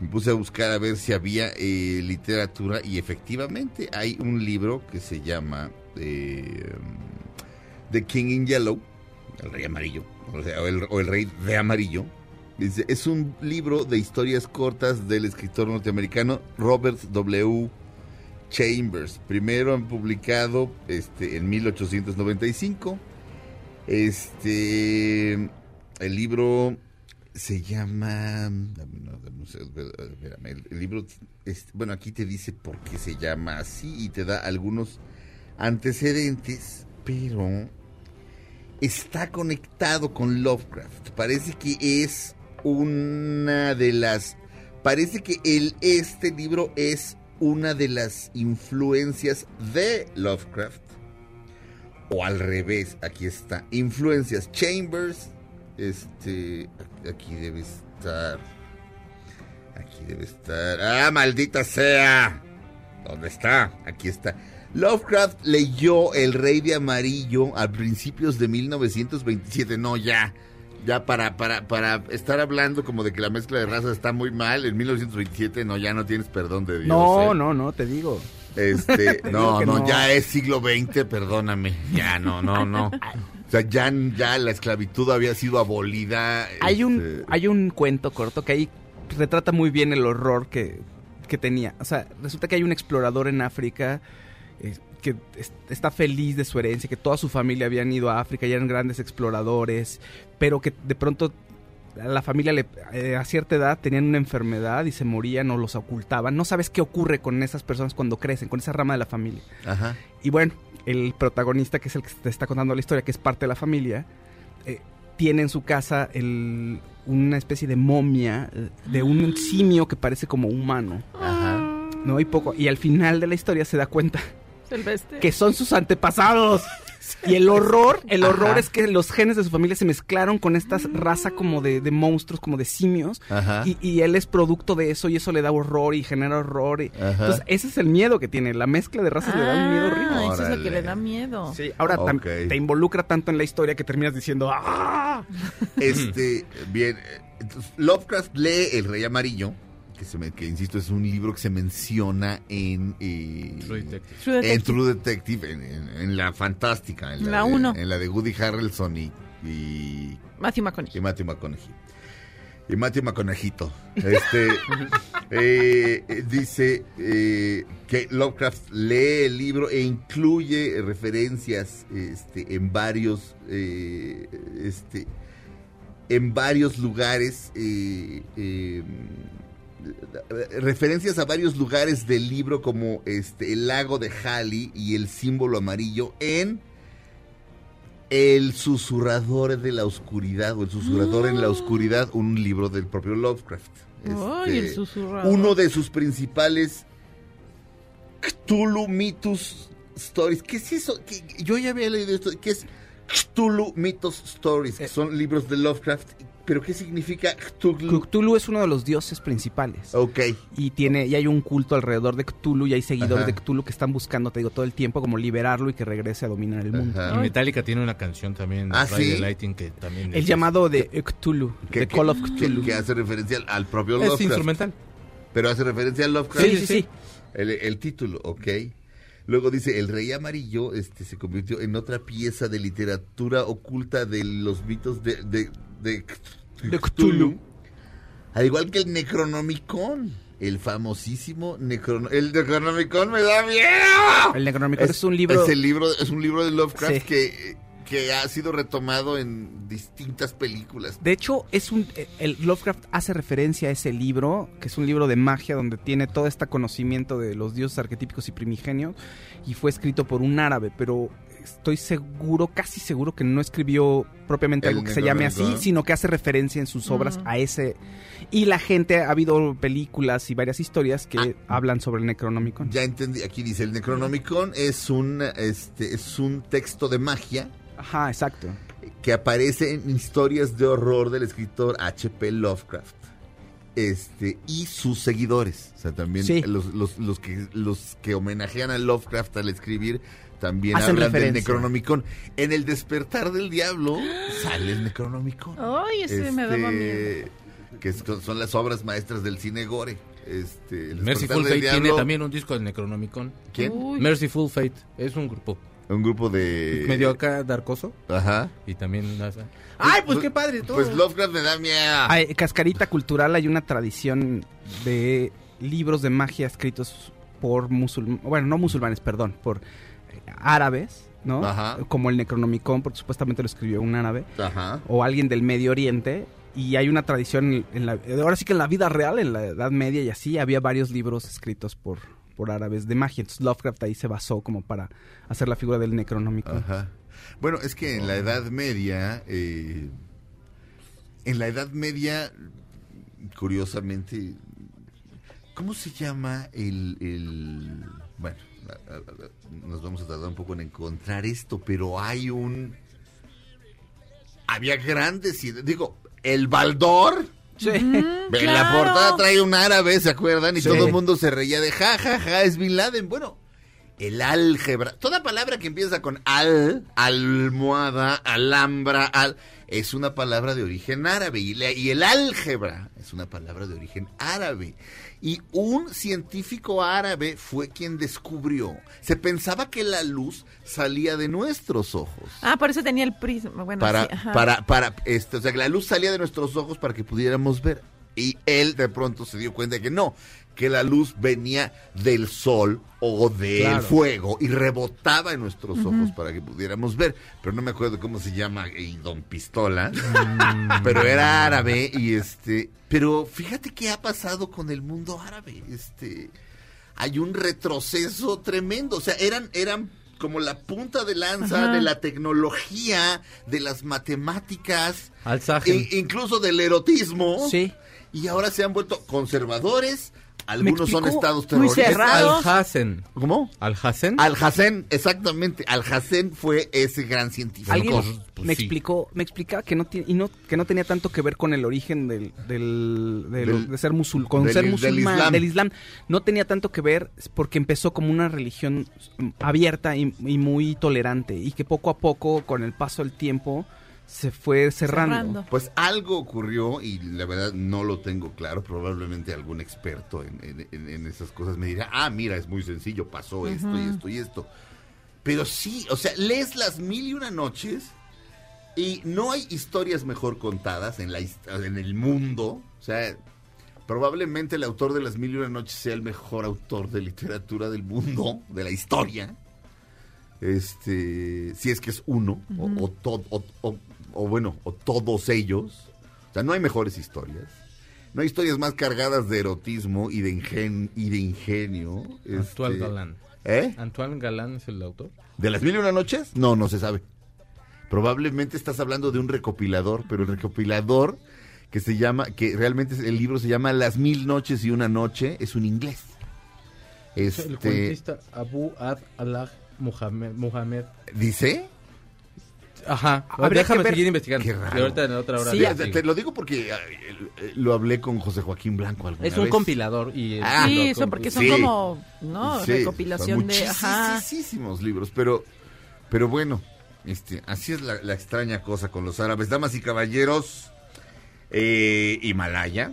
me puse a buscar a ver si había eh, literatura y efectivamente hay un libro que se llama eh, The King in Yellow, el rey amarillo, o, el, rey de amarillo. Es un libro de historias cortas del escritor norteamericano Robert W. Chambers. Primero han publicado este, en 1895. Este, el libro se llama. espérame, el, libro, es- bueno, aquí te dice por qué se llama así y te da algunos antecedentes, pero está conectado con Lovecraft. Parece que es una de las. Parece que el, este libro es una de las influencias de Lovecraft. O al revés, aquí está. Influencias Chambers. Este. Aquí debe estar. Aquí debe estar. ¡Ah, maldita sea! ¿Dónde está? Aquí está. Lovecraft leyó El Rey de Amarillo a principios de 1927. No, ya. Ya para, para, para estar hablando como de que la mezcla de razas está muy mal, en 1927 no, ya no tienes perdón de Dios. no, ¿eh? no, no, te digo. Este, no, no. ya es siglo XX, perdóname. Ya, no, no, no. O sea, ya, ya la esclavitud había sido abolida. Hay un, este, hay un cuento corto que ahí retrata muy bien el horror que, que tenía. O sea, resulta que hay un explorador en África eh, que es- está feliz de su herencia, que toda su familia habían ido a África y eran grandes exploradores, pero que de pronto a la familia le- eh, a cierta edad tenían una enfermedad y se morían o los ocultaban. No sabes qué ocurre con esas personas cuando crecen, con esa rama de la familia. Ajá. Y bueno, el protagonista, que es el que te está contando la historia, que es parte de la familia, eh, tiene en su casa el- una especie de momia eh, de un simio que parece como humano, Ajá. ¿no? Y poco. Y al final de la historia se da cuenta Silvestre. que son sus antepasados. Y el horror, el horror Ajá. es que los genes de su familia se mezclaron con esta raza como de, de monstruos, como de simios. Ajá. Y, y él es producto de eso y eso le da horror y genera horror. y- Ajá. Entonces, ese es el miedo que tiene. La mezcla de razas le da un miedo horrible. Ah, eso es lo que Órale. le da miedo. Sí, ahora tam- Ok. te involucra tanto en la historia que terminas diciendo ¡Ah! Este, bien, eh, entonces, Lovecraft lee El Rey Amarillo, que, se me- que insisto es un libro que se menciona en, eh, True Detective. True en. True Detective, en, en- en la fantástica, en La de- uno. en la de Woody Harrelson y, y, Matthew McConaughey. y Matthew McConaughey. Y Matthew McConaughey. Este, eh, eh, dice eh, que Lovecraft lee el libro e incluye referencias este, en varios eh, este, en varios lugares eh, eh, referencias a varios lugares del libro como este el lago de Halley y el símbolo amarillo en el susurrador de la oscuridad o el susurrador en la oscuridad, un libro del propio Lovecraft. Ay, Este, el susurrador. uno de sus principales Cthulhu Mythos Stories. ¿Qué es eso? ¿Qué- yo ya había leído esto. ¿Qué es Cthulhu Mythos Stories? Que Eh. son libros de Lovecraft. ¿Pero qué significa Cthulhu? Cthulhu es uno de los dioses principales. Ok. Y tiene y hay un culto alrededor de Cthulhu y hay seguidores Ajá. de Cthulhu que están buscando, te digo, todo el tiempo como liberarlo y que regrese a dominar el mundo. Ajá. Y Metallica tiene una canción también, Ah, ¿sí? Lighting, que también El es- llamado de Cthulhu, Que- de que- Call of Cthulhu. Que, hace referencia al- al propio es Lovecraft. instrumental. Pero hace referencia a Lovecraft. Sí, sí, sí. El, el título, ok. Luego dice, el rey amarillo este, se convirtió en otra pieza de literatura oculta de los mitos de, de, de, De Cthulhu. Al igual que el Necronomicon, el famosísimo Necronomicon. El Necronomicon me da miedo. El Necronomicon es, un libro Es, el libro, es un libro de Lovecraft Sí. que, que ha sido retomado en distintas películas. De hecho, es un el Lovecraft hace referencia a ese libro, que es un libro de magia donde tiene todo este conocimiento de los dioses arquetípicos y primigenios y fue escrito por un árabe, pero estoy seguro, casi seguro que no escribió propiamente El algo que se llame así, sino que hace referencia en sus obras a ese. Y la gente, ha habido películas y varias historias que Ah. hablan sobre el Necronomicon. Ya entendí, aquí dice, el Necronomicon es un, este, es un texto de magia Ajá, exacto. que aparece en historias de horror del escritor H.P. Lovecraft. Este, y sus seguidores. O sea, también Sí. los, los, los que, los que homenajean a Lovecraft al escribir también Hacen hablan del. Necronomicon. En el despertar del diablo sale el Necronomicon. Ay, ese me daba miedo. Este, Que es- son las obras maestras del cine gore. Este, el Merciful Fate tiene también un disco del Necronomicon. ¿Quién? Uy. Merciful Fate es un grupo Un grupo de... medio acá darkoso Ajá. y también ¡Ay, pues qué padre todo! Pues Lovecraft me da miedo. Hay, cascarita cultural, hay una tradición de libros de magia escritos por musulmanes, bueno, no musulmanes, perdón, por árabes, ¿no? Ajá. Como el Necronomicon, porque supuestamente lo escribió un árabe, Ajá. o alguien del Medio Oriente. Y hay una tradición, en la, ahora sí que en la vida real, en la Edad Media y así, había varios libros escritos por, por árabes de magia. Entonces Lovecraft ahí se basó como para hacer la figura del Necronomicon. Ajá. Bueno, es que en la Edad Media, eh, en la Edad Media, curiosamente, ¿cómo se llama el, el- bueno, nos vamos a tardar un poco en encontrar esto, pero hay un, había grandes, ide- digo, el Baldor. Sí. En la portada trae un árabe, ¿se acuerdan? Y Sí. todo el mundo se reía de ja, ja, ja, es Bin Laden. Bueno, el álgebra, toda palabra que empieza con al, almohada, alhambra, al, es una palabra de origen árabe. Y, la- y el álgebra es una palabra de origen árabe. Y un científico árabe fue quien descubrió. Se pensaba que la luz salía de nuestros ojos Ah, por eso tenía el prisma. Bueno, para, sí, ajá. para, para, este, o sea, que la luz salía de nuestros ojos para que pudiéramos ver. Y él de pronto se dio cuenta de que no, que la luz venía del sol o del Claro. fuego y rebotaba en nuestros ojos para que pudiéramos ver. Pero no me acuerdo cómo se llama, y Don Pistola, pero era árabe y este, pero fíjate qué ha pasado con el mundo árabe, este, hay un retroceso tremendo, o sea, eran, eran como la punta de lanza Ajá. de la tecnología, de las matemáticas, e- incluso del erotismo. Sí. Y ahora se han vuelto conservadores, algunos son estados terroristas. cerrado. Al Hassen. ¿Cómo? Al Hassen. Al Hassen, exactamente. Al Hassen fue ese gran científico. Alguien pues, pues me sí. explicó, me explicaba que no tiene, y no, que no tenía tanto que ver con el origen del, del, del- Del- de ser musul, con del- ser del musulmán, Islam. del Islam. No tenía tanto que ver porque empezó como una religión abierta y, y muy tolerante y que poco a poco, con el paso del tiempo, se fue cerrando. Cerrando. Pues algo ocurrió y la verdad no lo tengo claro. Probablemente algún experto en, en- en- en esas cosas me dirá, ah, mira, es muy sencillo, pasó esto y esto y esto. Pero sí, o sea, lees las mil y una noches y no hay historias mejor contadas en, la, en el mundo. O sea, probablemente el autor de las mil y una noches sea el mejor autor de literatura del mundo, de la historia. Este, si es que es uno, o, o to- o- o- o bueno, o todos ellos. O sea, no hay mejores historias. No hay historias más cargadas de erotismo y de, ingen- y de ingenio. Antoine este, Galán. ¿Eh? Antoine Galán es el autor. ¿De las mil y una noches? No, no se sabe. Probablemente estás hablando de un recopilador, pero el recopilador que se llama, que realmente el libro se llama Las mil noches y una noche, es un inglés. El Este, cuentista Abu Ad Allah Muhammad. Muhammad. ¿Dice? Ajá. Habría Déjame que seguir investigando. Qué raro. Y ahorita en otra hora. Sí, te lo digo porque eh, eh, lo hablé con José Joaquín Blanco alguna Es un vez. compilador y Ah, sí, eso porque son Sí. como, ¿no? Sí, Recopilación de, ajá. Muchísimos libros, pero, pero bueno, este, así es la, la extraña cosa con los árabes. Damas y caballeros, eh, Himalaya.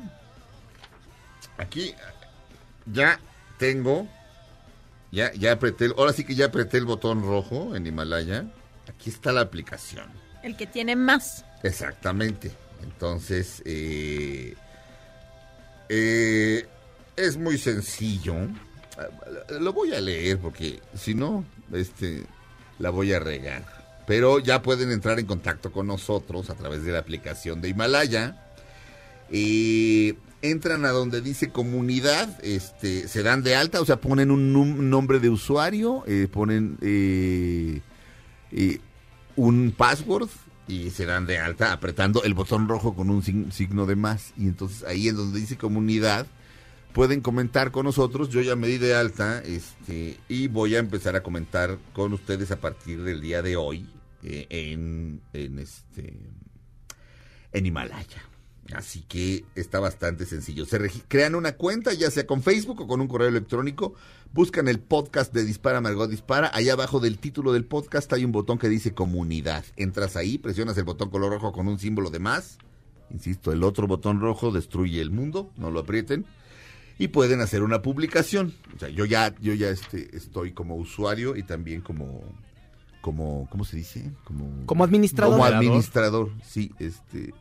Aquí ya tengo, ya, ya apreté, el- ahora sí que ya apreté el botón rojo en Himalaya. Aquí está la aplicación. El que tiene más. Exactamente. Entonces, eh, eh, es muy sencillo. Ah, Lo voy a leer porque si no, este, la voy a regar. Pero ya pueden entrar en contacto con nosotros a través de la aplicación de Himalaya. Entran a donde dice comunidad, este, se dan de alta, o sea, ponen un nombre de usuario, eh, ponen... eh, un password y se dan de alta apretando el botón rojo con un sign- signo de más. Y entonces ahí en donde dice comunidad pueden comentar con nosotros. Yo ya me di de alta este, y voy a empezar a comentar con ustedes a partir del día de hoy eh, en, en, este, en Himalaya. Así que está bastante sencillo. Se crean una cuenta, ya sea con Facebook o con un correo electrónico. Buscan el podcast de Dispara Margot Dispara. Allá abajo del título del podcast hay un botón que dice comunidad. Entras ahí, presionas el botón color rojo con un símbolo de más. Insisto, el otro botón rojo destruye el mundo, no lo aprieten. Y pueden hacer una publicación. O sea, yo ya, yo ya este, estoy como usuario y también como, como, ¿cómo se dice? Como, Como administrador. Como administrador, sí, este,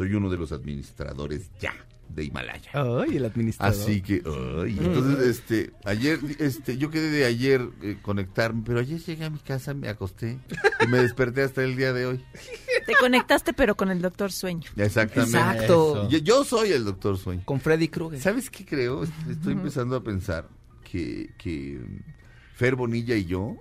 soy uno de los administradores ya de Himalaya. Ay, el administrador. Así que, ay, entonces, este, ayer, este, yo quedé de ayer eh, conectarme, pero ayer llegué a mi casa, me acosté y me desperté hasta el día de hoy. Te conectaste, pero con el doctor Sueño. Exactamente. Exacto. Yo, yo soy el doctor Sueño. Con Freddy Krueger. ¿Sabes qué creo? Est- Estoy empezando a pensar que, que mm, Fer Bonilla y yo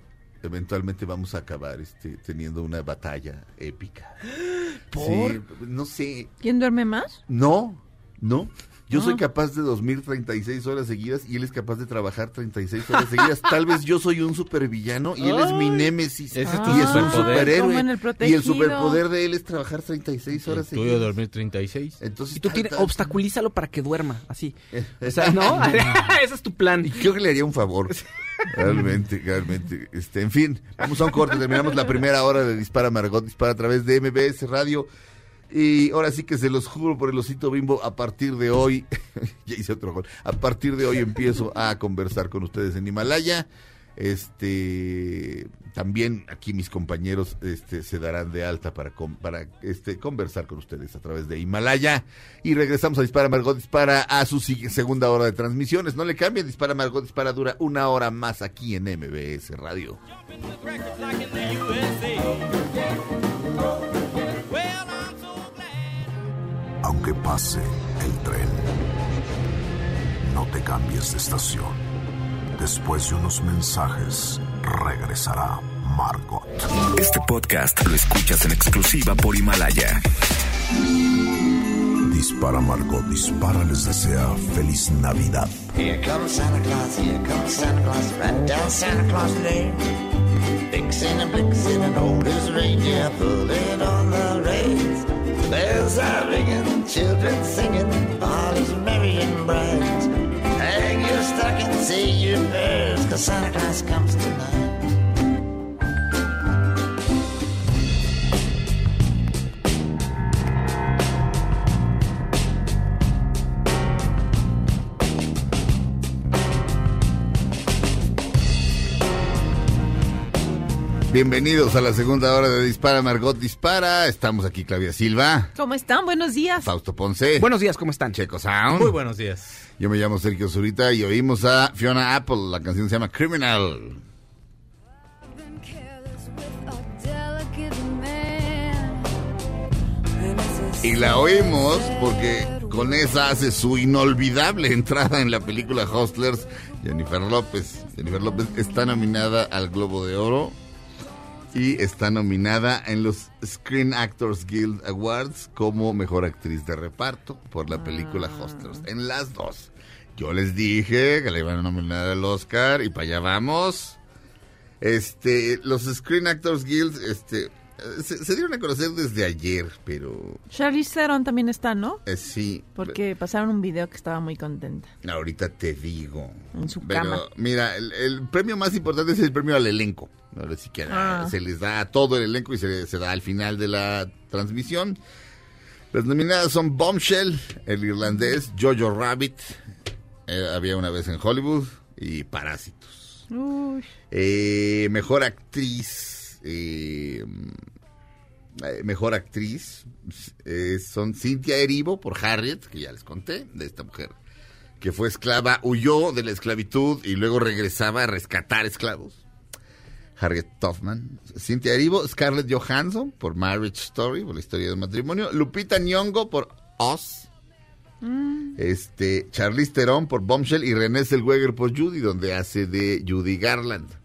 eventualmente vamos a acabar este, teniendo una batalla épica. ¿Por? Sí, no sé, ¿Quién duerme más? no, no. Yo soy Ah. capaz de dormir 36 horas seguidas y él es capaz de trabajar 36 horas seguidas. Tal vez yo soy un supervillano y él es mi némesis. Ese es tu y es un superhéroe. el y el superpoder de él es trabajar 36 El horas tuyo seguidas. dormir 36. Entonces, Y tú tienes, obstaculízalo para que duerma, así. O sea, ¿no? Ese es tu plan. Y creo que le haría un favor. Realmente, realmente. Este, en fin, vamos a un corte. Terminamos la primera hora de Dispara Margot, Dispara a través de MBS Radio. Y ahora sí que se los juro por el osito bimbo, a partir de hoy, ya hice otro gol, a partir de hoy empiezo a conversar con ustedes en Himalaya. Este, también aquí mis compañeros este, se darán de alta para, para este, conversar con ustedes a través de Himalaya. Y regresamos a Dispara Margot Dispara a su segunda hora de transmisiones. No le cambien, Dispara Margot Dispara dura una hora más aquí en MBS Radio. Aunque pase el tren, no te cambies de estación. Después de unos mensajes, regresará Margot. Este podcast lo escuchas en exclusiva por Himalaya. Dispara Margot, dispara les desea feliz Navidad. Here comes Santa Claus, here comes Santa Claus, right down Santa Claus Lane. Vixen and Blitzen and old as reindeer pulling on the reins. Bells are ringing, children singing, all is merry and bright. Hang your stocking, say your prayers, cause Santa Claus comes tonight. Bienvenidos a la segunda hora de Dispara Margot Dispara. Estamos aquí Claudia Silva, ¿Cómo están? Buenos días. Fausto Ponce, Buenos días, ¿cómo están? Checo Sound. Muy buenos días. Yo me llamo Sergio Zurita y oímos a Fiona Apple. La canción se llama Criminal. Y la oímos porque con esa hace su inolvidable entrada en la película Hustlers. Jennifer López. Jennifer López está nominada al Globo de Oro y está nominada en los Screen Actors Guild Awards como mejor actriz de reparto por la película Hustlers. En las dos. Yo les dije que le iban a nominar al Oscar y para allá vamos. Este, los Screen Actors Guild, este, se, se dieron a conocer desde ayer, pero Charlize Theron también está, ¿no? eh, sí. Porque pasaron un video que estaba muy contenta. Ahorita te digo. En su Pero, cama. mira, el, el premio más importante es el premio al elenco. Ahora sí que Ah. se les da a todo el elenco y se, se da al final de la transmisión. Las nominadas son Bombshell, el irlandés, Jojo Rabbit, eh, había una vez en Hollywood, y Parásitos. Uy. Eh, mejor actriz. Eh, eh, mejor actriz eh, son Cynthia Erivo por Harriet, que ya les conté, de esta mujer, que fue esclava, huyó de la esclavitud y luego regresaba a rescatar esclavos. Harriet Tubman, Cynthia Erivo, Scarlett Johansson por Marriage Story, por la historia del matrimonio, Lupita Nyong'o por Oz, este Charlize Theron por Bombshell y René Zellweger por Judy, donde hace de Judy Garland.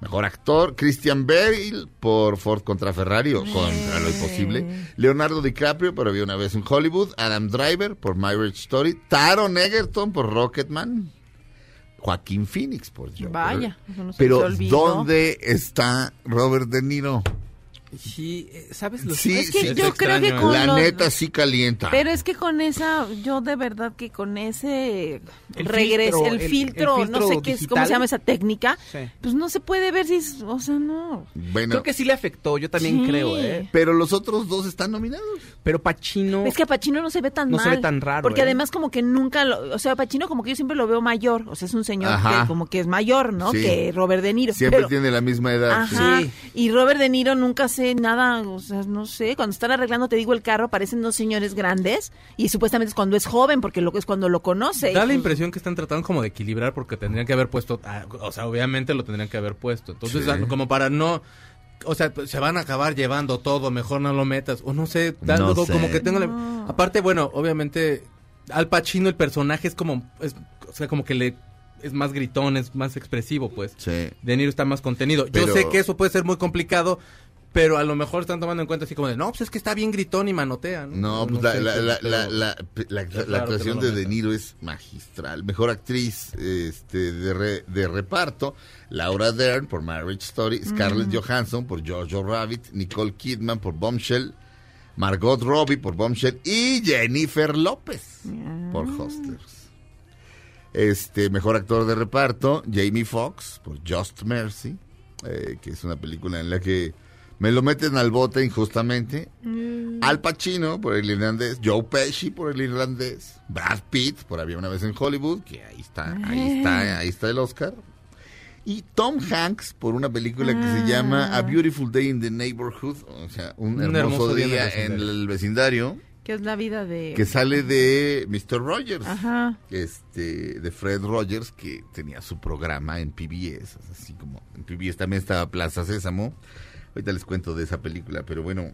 Mejor actor, Christian Bale por Ford contra Ferrari o contra lo imposible. Leonardo DiCaprio por Había una vez en Hollywood. Adam Driver por Marriage Story. Taron Egerton por Rocketman. Joaquín Phoenix por Joker. Vaya, eso no se Pero. ¿dónde está Robert De Niro? Sí, eh, ¿sabes? Los... Sí, Es que sí, yo creo que con la los- neta sí calienta. Pero es que con esa, yo de verdad que con ese El regreso, filtro, el, el- el filtro, no sé qué es, cómo se llama esa técnica, Sí. pues no se puede ver si es, o sea, no. bueno, Creo que sí le afectó, yo también Sí. creo, ¿eh? pero los otros dos están nominados. Pero Pacino... Es que a Pachino no se ve tan No mal. se ve tan raro, Porque ¿eh? además como que nunca, lo, o sea, Pachino como que yo siempre lo veo mayor, o sea, es un señor Ajá. que como que es mayor, ¿no? Sí. Que Robert De Niro. Siempre pero- tiene la misma edad. Ajá. Sí. Y Robert De Niro nunca hace nada, o sea, no sé, cuando están arreglando, te digo, el carro, parecen dos señores grandes y supuestamente es cuando es joven, porque lo es cuando lo conoce. Da la impresión que están tratando como de equilibrar porque tendrían que haber puesto, ah, o sea, obviamente lo tendrían que haber puesto. Entonces, Sí. como para no, o sea, pues, se van a acabar llevando todo, mejor no lo metas, o no sé, da No algo sé. como que tengo la- Aparte, bueno, obviamente, Al Pacino el personaje es como, es, o sea, como que le es más gritón, es más expresivo, pues. Sí. De Niro está más contenido. Pero- Yo sé que eso puede ser muy complicado, pero a lo mejor están tomando en cuenta así como de, no, pues es que está bien gritón y manotea. No, pues la, sé, la, la, pero- la, la, la- es la raro actuación no de De. Niro es magistral. Mejor actriz este, de, re- de reparto, Laura Dern por Marriage Story, Scarlett Johansson por Jojo Rabbit, Nicole Kidman por Bombshell, Margot Robbie por Bombshell y Jennifer López por Hustlers. Este, mejor actor de reparto, Jamie Foxx por Just Mercy, eh, que es una película en la que me lo meten al bote injustamente. Al Pacino por el irlandés, Joe Pesci por el irlandés, Brad Pitt por Había una vez en Hollywood, que ahí está, ahí está, ahí está el Oscar. Y Tom Hanks por una película que se llama A Beautiful Day in the Neighborhood, o sea, un, Un hermoso, hermoso día día, en el en el vecindario, Que es la vida de... que sale de Mr. Rogers Ajá. este de Fred Rogers que tenía su programa en PBS, así como en PBS también estaba Plaza Sésamo. Ahorita les cuento de esa película, pero bueno,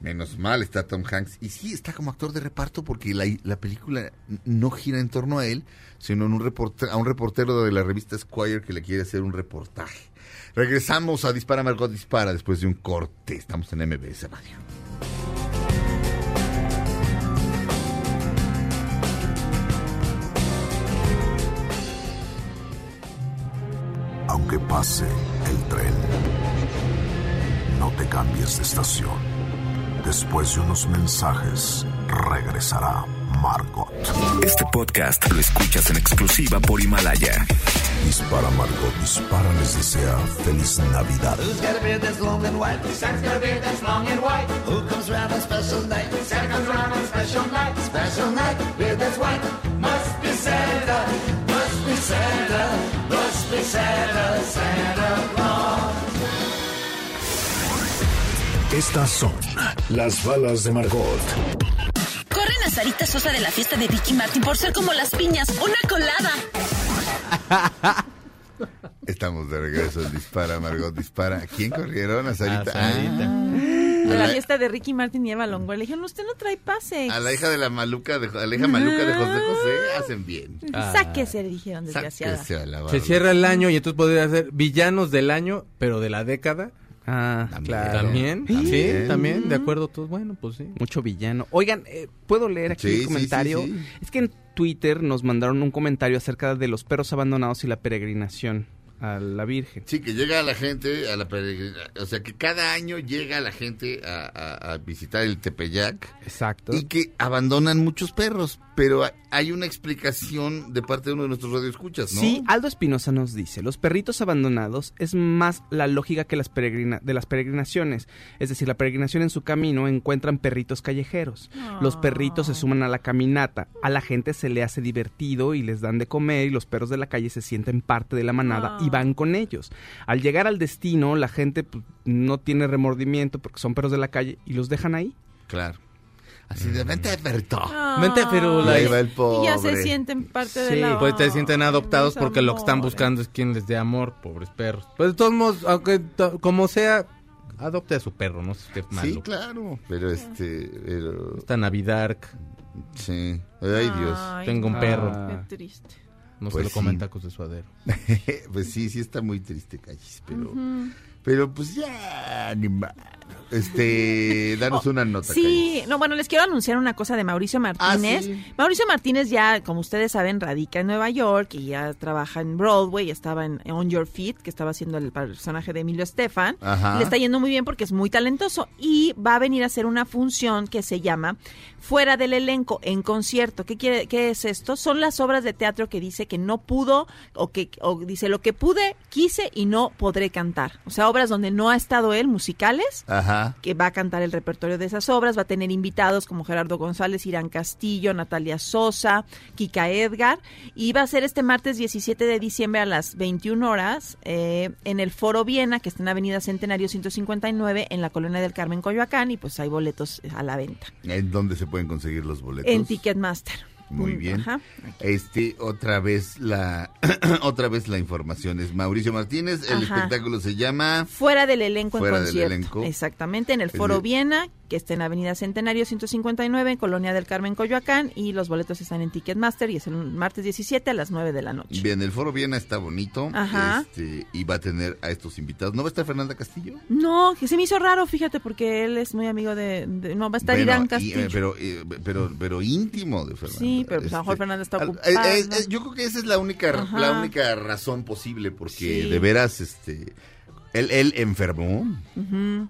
menos mal está Tom Hanks y sí está como actor de reparto porque la, la película no gira en torno a él, sino en un a un reportero de la revista Squire que le quiere hacer un reportaje. Regresamos a Dispara Margot Dispara después de un corte. Estamos en MBS Radio. Aunque pase el tren, no te cambies de estación. Después de unos mensajes, regresará Margot. Este podcast lo escuchas en exclusiva por Himalaya. Dispara Margot, dispara les desea feliz Navidad. Who's got a beard that's long and white? Santa's got a beard that's long and white. Who comes round on special night? Santa comes round on special night. Special night, beard that's white. Must be Santa, must be Santa, must be Santa, Santa Estas son las balas de Margot. Corren a Sarita Sosa de la fiesta de Ricky Martin por ser como las piñas, una colada. Estamos de regreso Dispara, Margot Dispara. ¿A quién corrieron? A Sarita. A Sarita. Ah, a la fiesta de Ricky Martin y Eva Longoria. Le dijeron, usted no trae pase. A la hija de la maluca, de, a la hija maluca de José José, hacen bien. Ah. Sáquese, le dijeron, desgraciada. Sáquese a la Se cierra el año y entonces podría ser villanos del año, pero de la década. Ah, También. claro. También, También. sí, también, de acuerdo todos. Bueno, pues sí. Mucho villano. Oigan, eh, ¿puedo leer aquí Sí, el comentario? sí, sí. Es que en Twitter nos mandaron un comentario acerca de los perros abandonados y la peregrinación a la Virgen. Sí, que llega la gente a la peregrina, o sea que cada año llega la gente a, a- a visitar el Tepeyac Exacto. y que abandonan muchos perros, pero hay- una explicación de parte de uno de nuestros radioescuchas, ¿no? Sí, Aldo Espinosa nos dice, los perritos abandonados es más la lógica que las peregrina de las peregrinaciones. Es decir, la peregrinación en su camino encuentran perritos callejeros. Los perritos se suman a la caminata. A la gente se le hace divertido y les dan de comer y los perros de la calle se sienten parte de la manada y van con ellos. Al llegar al destino, la gente pues, no tiene remordimiento porque son perros de la calle y los dejan ahí. Claro. Así de vente, perrito. Mente, pero Y la- ahí va el Y pobre. ya se sienten parte de Sí, la... Pues te sienten adoptados porque lo que están buscando es quien les dé amor, pobres perros. Pues de todos modos, aunque to- como sea, adopte a su perro, no sé qué malo. Sí, claro, pero este, pero, Está Navidad, sí, ay Dios. Ay, tengo un perro. Ah. Qué triste. No Pues se lo comen sí. tacos de suadero. pues sí, sí está muy triste, Calles, pero... Pero pues ya, Este, danos una nota, Sí, no, bueno, les quiero anunciar una cosa de Mauricio Martínez. Ah, sí. Mauricio Martínez ya, como ustedes saben, radica en Nueva York y ya trabaja en Broadway, ya estaba en On Your Feet, que estaba haciendo el personaje de Emilio Estefan. Ajá. Le está yendo muy bien porque es muy talentoso y va a venir a hacer una función que se llama Fuera del elenco en concierto. ¿Qué quiere qué es esto? Son las obras de teatro que dice que no pudo o que o dice lo que pude, quise y no podré cantar. O sea, obras donde no ha estado él, musicales Ajá. que va a cantar el repertorio de esas obras, va a tener invitados como Gerardo González, Irán Castillo, Natalia Sosa, Kika Edgar, y va a ser este martes 17 de diciembre a las 21 horas eh, en el Foro Viena, que está en Avenida Centenario 159, en la Colonia del Carmen, Coyoacán, y pues hay boletos a la venta. ¿En dónde se pueden conseguir los boletos? En Ticketmaster. Muy bien. ajá. Este, otra vez la, otra vez la información es Mauricio Martínez. El Ajá. espectáculo se llama Fuera del elenco Fuera en del elenco. Exactamente, en el Foro Viena, que está en Avenida Centenario 159, en Colonia del Carmen, Coyoacán, y los boletos están en Ticketmaster y es el martes 17 a las 9 de la noche. Bien, el Foro Viena está bonito. Ajá. Este, y va a tener a estos invitados. ¿No va a estar Fernanda Castillo? No, que se me hizo raro, fíjate, porque él es muy amigo de... de- no, va a estar Bueno, Irán y, Castillo. eh, pero, eh, pero, pero íntimo de Fernanda. Sí, pero pues a lo mejor Este, Fernanda está ocupada. eh, eh, eh, yo creo que esa es la única, Ajá. la única razón posible, porque Sí. de veras, este, él, él enfermó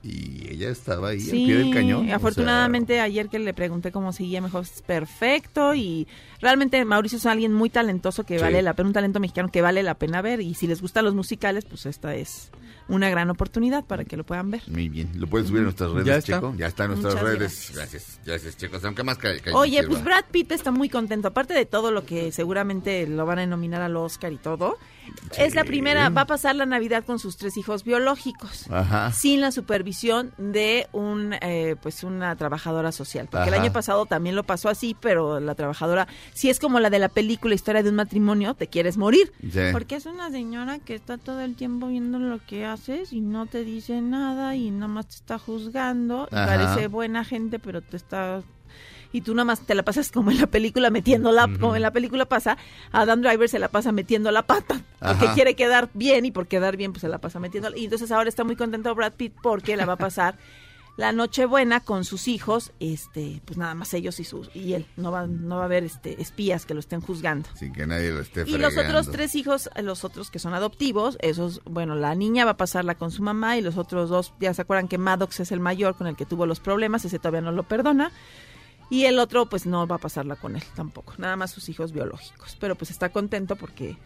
y ella estaba ahí Sí, al pie del cañón. o sea, afortunadamente ayer que le pregunté cómo seguía mejor, es perfecto y realmente Mauricio es alguien muy talentoso que Sí. vale la pena, un talento mexicano que vale la pena ver y si les gustan los musicales, pues esta es una gran oportunidad para que lo puedan ver. Muy bien, lo puedes subir a nuestras redes, Ya está. Checo. Ya está en nuestras Muchas redes. Gracias, gracias, Checo. Aunque más que, que Oye, pues Brad Pitt está muy contento, aparte de todo lo que seguramente lo van a nominar al Oscar y todo. Es la primera, va a pasar la Navidad con sus tres hijos biológicos. Ajá. sin la supervisión de un eh, pues una trabajadora social porque el año pasado también lo pasó así pero la trabajadora si es como la de la película historia de un matrimonio te quieres morir Sí. porque es una señora que está todo el tiempo viendo lo que haces y no te dice nada y nada más te está juzgando y parece buena gente pero te está y tú nada más te la pasas como en la película metiéndola, como en la película pasa, Adam Driver se la pasa metiendo la pata, porque quiere quedar bien y por quedar bien pues se la pasa metiendo. Y entonces ahora está muy contento Brad Pitt porque la va a pasar la Nochebuena con sus hijos, este, pues nada más ellos y sus y él, no va no va a haber este espías que lo estén juzgando. Sin que nadie lo esté Y los fregando. otros tres hijos, los otros que son adoptivos, esos, bueno, la niña va a pasarla con su mamá y los otros dos, ya se acuerdan que Maddox es el mayor con el que tuvo los problemas, ese todavía no lo perdona. Y el otro, pues no va a pasarla con él tampoco, nada más sus hijos biológicos. Pero pues está contento porque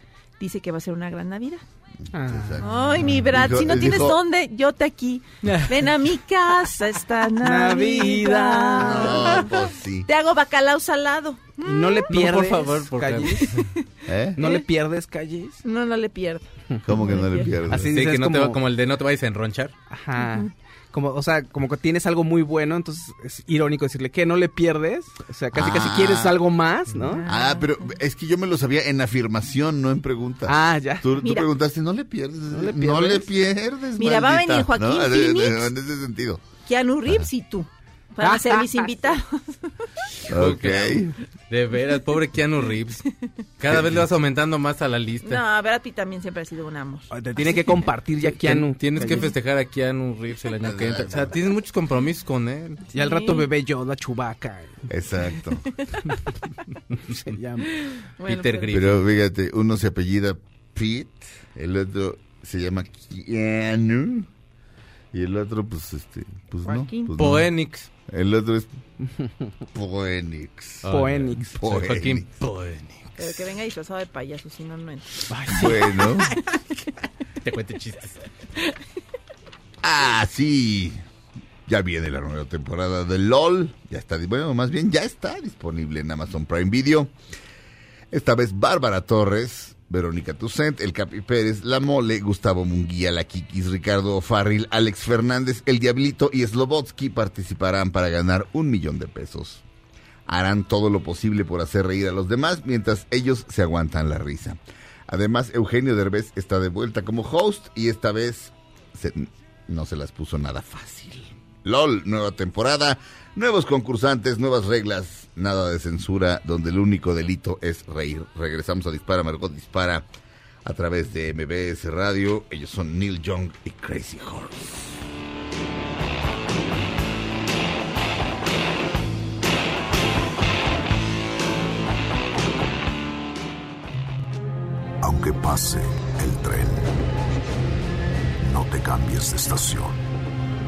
dice que va a ser una gran Navidad. Exacto. Ay, mi Brad, Dijo- si no tienes dijo- dónde, yo te aquí. Ven a mi casa esta Navidad. No, pues sí. Te hago bacalao salado. No le pierdes, favor, porque- Calles. ¿Eh? No le pierdes, Calles. No, no le pierdo. ¿Cómo que No no le pierdes. pierdes? Así Sí, dices que no te como- va como el de no te vayas a enronchar. Ajá. Como, o sea, como que tienes algo muy bueno, entonces es irónico decirle que no le pierdes. O sea, casi casi Ah. quieres algo más, ¿no? Ah, pero es que yo me lo sabía en afirmación, no en pregunta. Ah, ya. Tú, tú preguntaste, no le pierdes. No le No le pierdes. pierdes. Mira, va a maldita", venir Joaquín ¿no? Phoenix. En ese sentido. Keanu Reeves y tú. Van a ser mis invitados. Ok. De veras, pobre Keanu Reeves. Cada vez le vas aumentando más a la lista. No, Brad Pitt también siempre ha sido un amor. Te tiene que compartir ya Keanu. Tien- Tienes que festejar a Keanu Reeves el año que entra. O sea, tienes muchos compromisos con él. Y al rato bebé Yoda, Chubaca. Exacto. Se llama. Bueno, Peter pero- Griffin. Pero fíjate, uno se apellida Pete, el otro se llama Keanu. Y el otro, pues, este, pues no. Joaquín. pues no. Poenix. El otro es Poenix. Poenix. Soy Joaquín Poenix. Poenix. Pero que venga disfrazado de payaso, si no, no entra. Bueno. Te cuente chistes. Ah, sí. Ya viene la nueva temporada de LOL. Ya está, bueno, más bien ya está disponible en Amazon Prime Video. Esta vez Bárbara Torres, Verónica Tucent, El Capi Pérez, La Mole, Gustavo Munguía, La Kikis, Ricardo Farril, Alex Fernández, El Diablito y Slobotsky participarán para ganar un millón de pesos. Harán todo lo posible por hacer reír a los demás mientras ellos se aguantan la risa. Además, Eugenio Derbez está de vuelta como host y esta vez se- no se las puso nada fácil. LOL, nueva temporada, nuevos concursantes, nuevas reglas, nada de censura, donde el único delito es reír. Regresamos a Dispara, Margot Dispara a través de MBS Radio. Ellos son Neil Young y Crazy Horse. Aunque pase el tren, no te cambies de estación.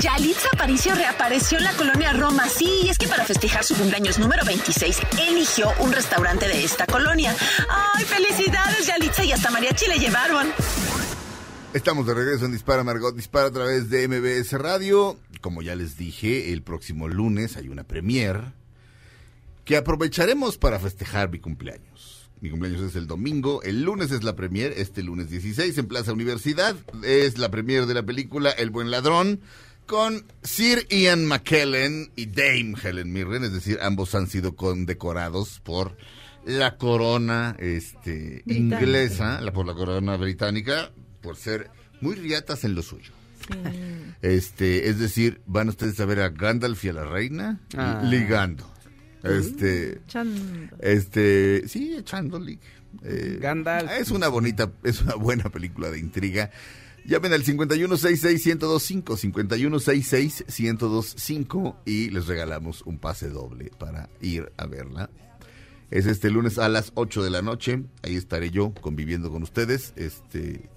Yalitza Aparicio reapareció en la colonia Roma. Sí, es que para festejar su cumpleaños número 26, eligió un restaurante de esta colonia. ¡Ay, felicidades, Yalitza! Y hasta mariachi le llevaron. Estamos de regreso en Dispara Margot Dispara a través de MBS Radio. Como ya les dije, el próximo lunes hay una premier que aprovecharemos para festejar mi cumpleaños. Mi cumpleaños es el domingo, el lunes es la premier, este lunes 16 en Plaza Universidad. Es la premier de la película El Buen Ladrón con Sir Ian McKellen y Dame Helen Mirren, es decir, ambos han sido condecorados por la corona este, Británica. inglesa, la, por la corona británica, por ser muy riatas en lo suyo. Este, es decir, van ustedes a ver a Gandalf y a la reina Ah. ligando. Este, Chan- este, sí, echando. Eh, Gandalf. Es una bonita, es una buena película de intriga. Llamen al 5166-1025, 5166-1025 y les regalamos un pase doble para ir a verla. Es este lunes a las 8 de la noche. Ahí estaré yo conviviendo con ustedes. Este,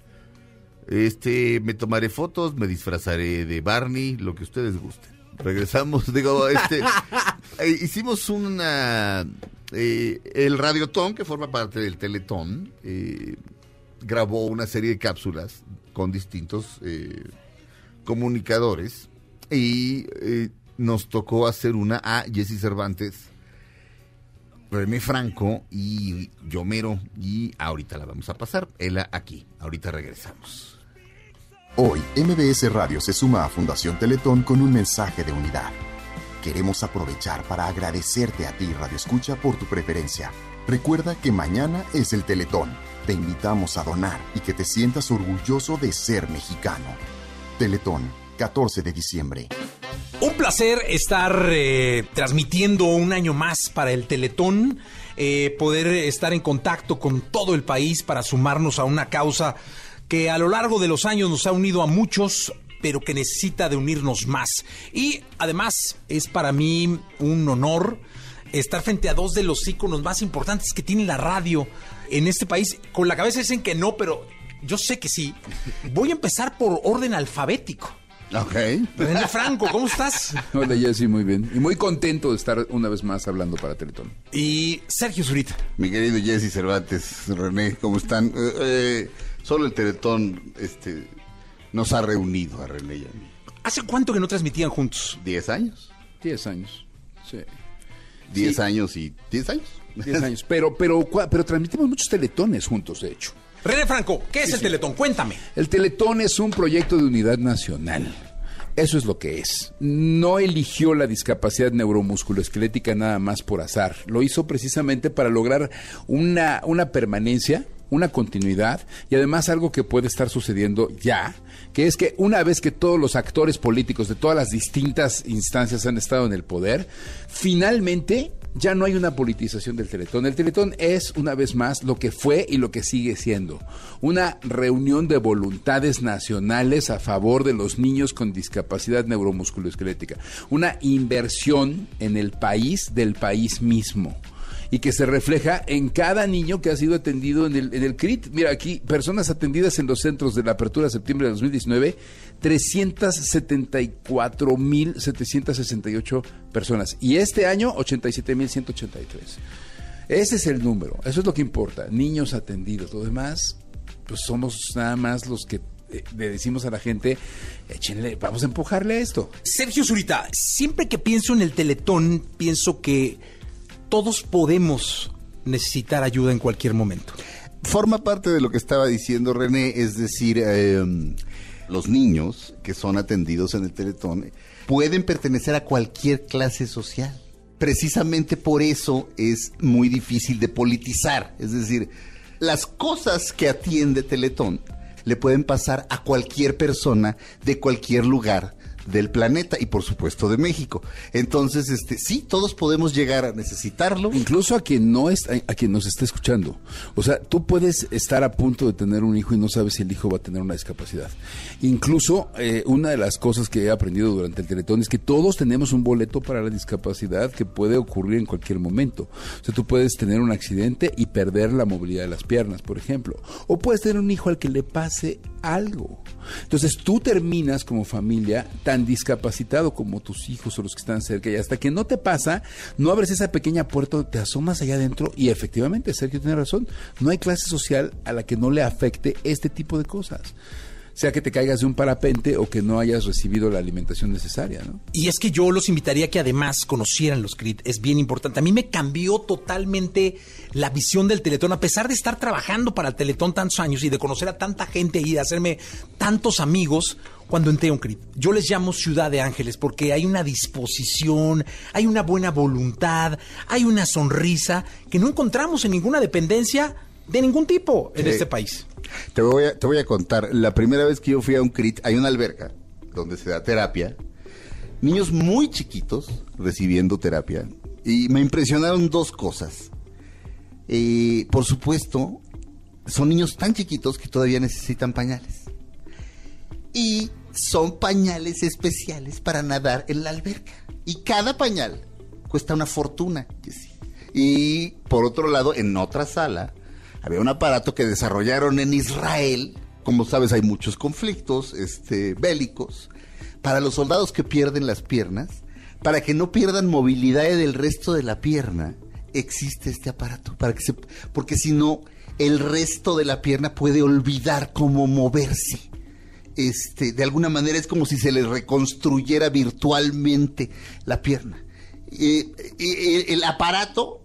este, me tomaré fotos, me disfrazaré de Barney, lo que ustedes gusten. Regresamos, digo, este, eh, hicimos una, eh, el Radiotón, que forma parte del Teletón, eh, grabó una serie de cápsulas con distintos eh, comunicadores y eh, nos tocó hacer una a Jesse Cervantes, René Franco y Yomero y ahorita la vamos a pasar, ella aquí, ahorita regresamos. Hoy, MBS Radio se suma a Fundación Teletón con un mensaje de unidad. Queremos aprovechar para agradecerte a ti, Radio Escucha, por tu preferencia. Recuerda que mañana es el Teletón. Te invitamos a donar y que te sientas orgulloso de ser mexicano. Teletón, 14 de diciembre. Un placer estar eh, transmitiendo un año más para el Teletón, eh, poder estar en contacto con todo el país para sumarnos a una causa que a lo largo de los años nos ha unido a muchos, pero que necesita de unirnos más. Y además es para mí un honor estar frente a dos de los íconos más importantes que tiene la radio en este país. Con la cabeza dicen que no, pero yo sé que sí. Voy a empezar por orden alfabético. Ok. René Franco, ¿cómo estás? Hola Jessy, muy bien. Y muy contento de estar una vez más hablando para Teletón. Y Sergio Zurita. Mi querido Jesse Cervantes, René, ¿cómo están? Eh, eh, solo el Teletón este, nos ha reunido a René y a mí. ¿Hace cuánto que no transmitían juntos? ¿Diez años? Diez años. Sí. ¿Diez Sí. años y diez años? Diez años. Pero, pero, cua- pero transmitimos muchos teletones juntos, de hecho. René Franco, ¿qué es el Teletón? Cuéntame. El Teletón es un proyecto de unidad nacional. Eso es lo que es. No eligió la discapacidad neuromusculoesquelética nada más por azar. Lo hizo precisamente para lograr una, una permanencia, una continuidad y además algo que puede estar sucediendo ya, que es que una vez que todos los actores políticos de todas las distintas instancias han estado en el poder, finalmente ya no hay una politización del Teletón. El Teletón es, una vez más, lo que fue y lo que sigue siendo. Una reunión de voluntades nacionales a favor de los niños con discapacidad neuromusculoesquelética. Una inversión en el país del país mismo. Y que se refleja en cada niño que ha sido atendido en el, en el CRIT. Mira, aquí, personas atendidas en los centros de la apertura de septiembre de 2019, 374.768 personas. Y este año, 87.183. Ese es el número, eso es lo que importa. Niños atendidos, lo demás, pues somos nada más los que eh, le decimos a la gente, échenle, vamos a empujarle a esto. Sergio Zurita, siempre que pienso en el Teletón, pienso que todos podemos necesitar ayuda en cualquier momento. Forma parte de lo que estaba diciendo René, es decir, eh, los niños que son atendidos en el Teletón pueden pertenecer a cualquier clase social. Precisamente por eso es muy difícil de politizar. Es decir, las cosas que atiende Teletón le pueden pasar a cualquier persona de cualquier lugar del planeta y por supuesto de México. Entonces, este, sí, todos podemos llegar a necesitarlo. Incluso a quien no es, a quien nos esté escuchando. O sea, tú puedes estar a punto de tener un hijo y no sabes si el hijo va a tener una discapacidad. Incluso eh, una de las cosas que he aprendido durante el Teletón es que todos tenemos un boleto para la discapacidad que puede ocurrir en cualquier momento. O sea, tú puedes tener un accidente y perder la movilidad de las piernas, por ejemplo. O puedes tener un hijo al que le pase algo. Entonces tú terminas como familia tan discapacitado como tus hijos o los que están cerca y hasta que no te pasa, no abres esa pequeña puerta, te asomas allá adentro y efectivamente Sergio tiene razón, no hay clase social a la que no le afecte este tipo de cosas. Sea que te caigas de un parapente o que no hayas recibido la alimentación necesaria, ¿no? Y es que yo los invitaría a que además conocieran los CRIT, es bien importante. A mí me cambió totalmente la visión del Teletón, a pesar de estar trabajando para el Teletón tantos años y de conocer a tanta gente y de hacerme tantos amigos cuando entré a un CRIT. Yo les llamo Ciudad de Ángeles porque hay una disposición, hay una buena voluntad, hay una sonrisa que no encontramos en ninguna dependencia de ningún tipo en Sí. este país. Te voy, a, te voy a contar, la primera vez que yo fui a un CRIT, hay una alberca donde se da terapia, niños muy chiquitos recibiendo terapia, y me impresionaron dos cosas. Eh, por supuesto, son niños tan chiquitos que todavía necesitan pañales. Y son pañales especiales para nadar en la alberca. Y cada pañal cuesta una fortuna. Y por otro lado, en otra sala, había un aparato que desarrollaron en Israel. Como sabes, hay muchos conflictos este, bélicos. Para los soldados que pierden las piernas, para que no pierdan movilidad del resto de la pierna, existe este aparato. Para que porque si no, el resto de la pierna puede olvidar cómo moverse este, de alguna manera es como si se le reconstruyera virtualmente la pierna. Eh, eh, el aparato,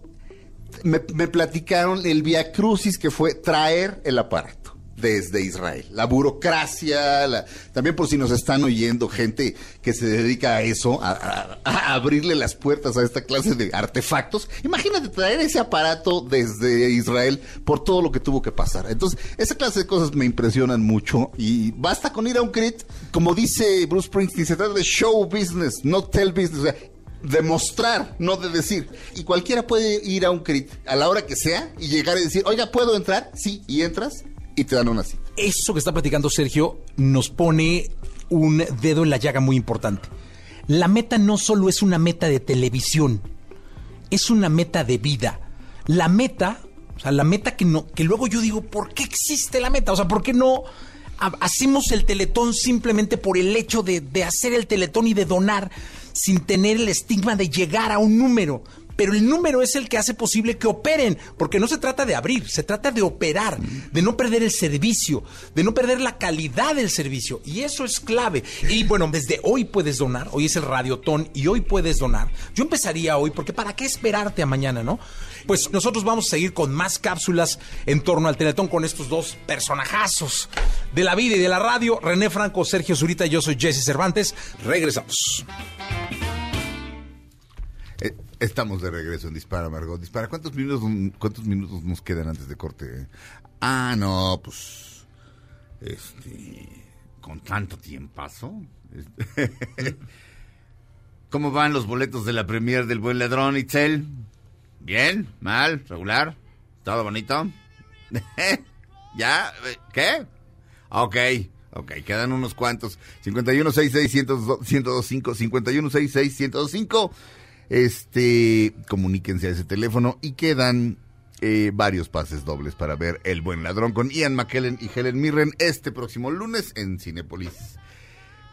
me, me platicaron el via crucis que fue traer el aparato desde Israel. La burocracia, la- también por si nos están oyendo gente que se dedica a eso, a, abrirle las puertas a esta clase de artefactos. Imagínate traer ese aparato desde Israel por todo lo que tuvo que pasar. Entonces, esa clase de cosas me impresionan mucho y basta con ir a un crit. Como dice Bruce Springsteen, se trata de show business, no tell business. O sea, demostrar, no de decir. Y cualquiera puede ir a un crit a la hora que sea y llegar y decir, oiga, ¿puedo entrar? Sí, y entras y te dan una cita. Eso que está platicando Sergio nos pone un dedo en la llaga muy importante. La meta no solo es una meta de televisión, es una meta de vida. La meta, o sea, la meta que no, que luego yo digo, ¿por qué existe la meta? O sea, ¿por qué no ha- hacemos el teletón simplemente por el hecho de, de hacer el teletón y de donar sin tener el estigma de llegar a un número? Pero el número es el que hace posible que operen, porque no se trata de abrir, se trata de operar, de no perder el servicio, de no perder la calidad del servicio. Y eso es clave. Y bueno, desde hoy puedes donar, hoy es el radiotón y hoy puedes donar. Yo empezaría hoy, porque ¿para qué esperarte a mañana, no? Pues nosotros vamos a seguir con más cápsulas en torno al Teletón con estos dos personajazos de la vida y de la radio. René Franco, Sergio Zurita, yo soy Jesse Cervantes. Regresamos. Eh, Estamos de regreso en Dispara, Margot. Dispara, ¿cuántos minutos, cuántos minutos nos quedan antes de corte? Ah, no, pues. Este. Con tanto tiempazo. Este, ¿Cómo van los boletos de la premier del Buen Ladrón, Itzel? ¿Bien? ¿Mal? ¿Regular? ¿Todo bonito? ¿Ya? ¿Qué? Ok, ok, quedan unos cuantos. 5166-1025, 5166-1025. Este, comuníquense a ese teléfono y quedan eh, varios pases dobles para ver El Buen Ladrón con Ian McKellen y Helen Mirren este próximo lunes en Cinépolis.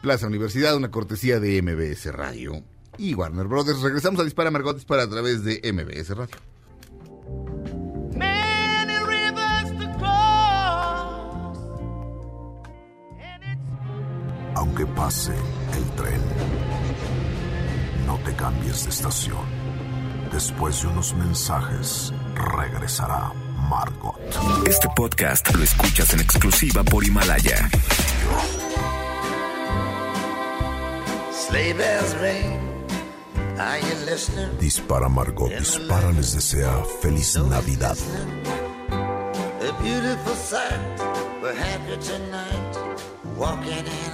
Plaza Universidad, una cortesía de MBS Radio y Warner Brothers. Regresamos a Dispara Margot Dispara a través de MBS Radio. Aunque pase el tren, no te cambies de estación. Después de unos mensajes, regresará Margot. Este podcast lo escuchas en exclusiva por Himalaya. Dispara Margot, dispara les desea feliz Navidad. A beautiful sight. We're happy tonight. Walking in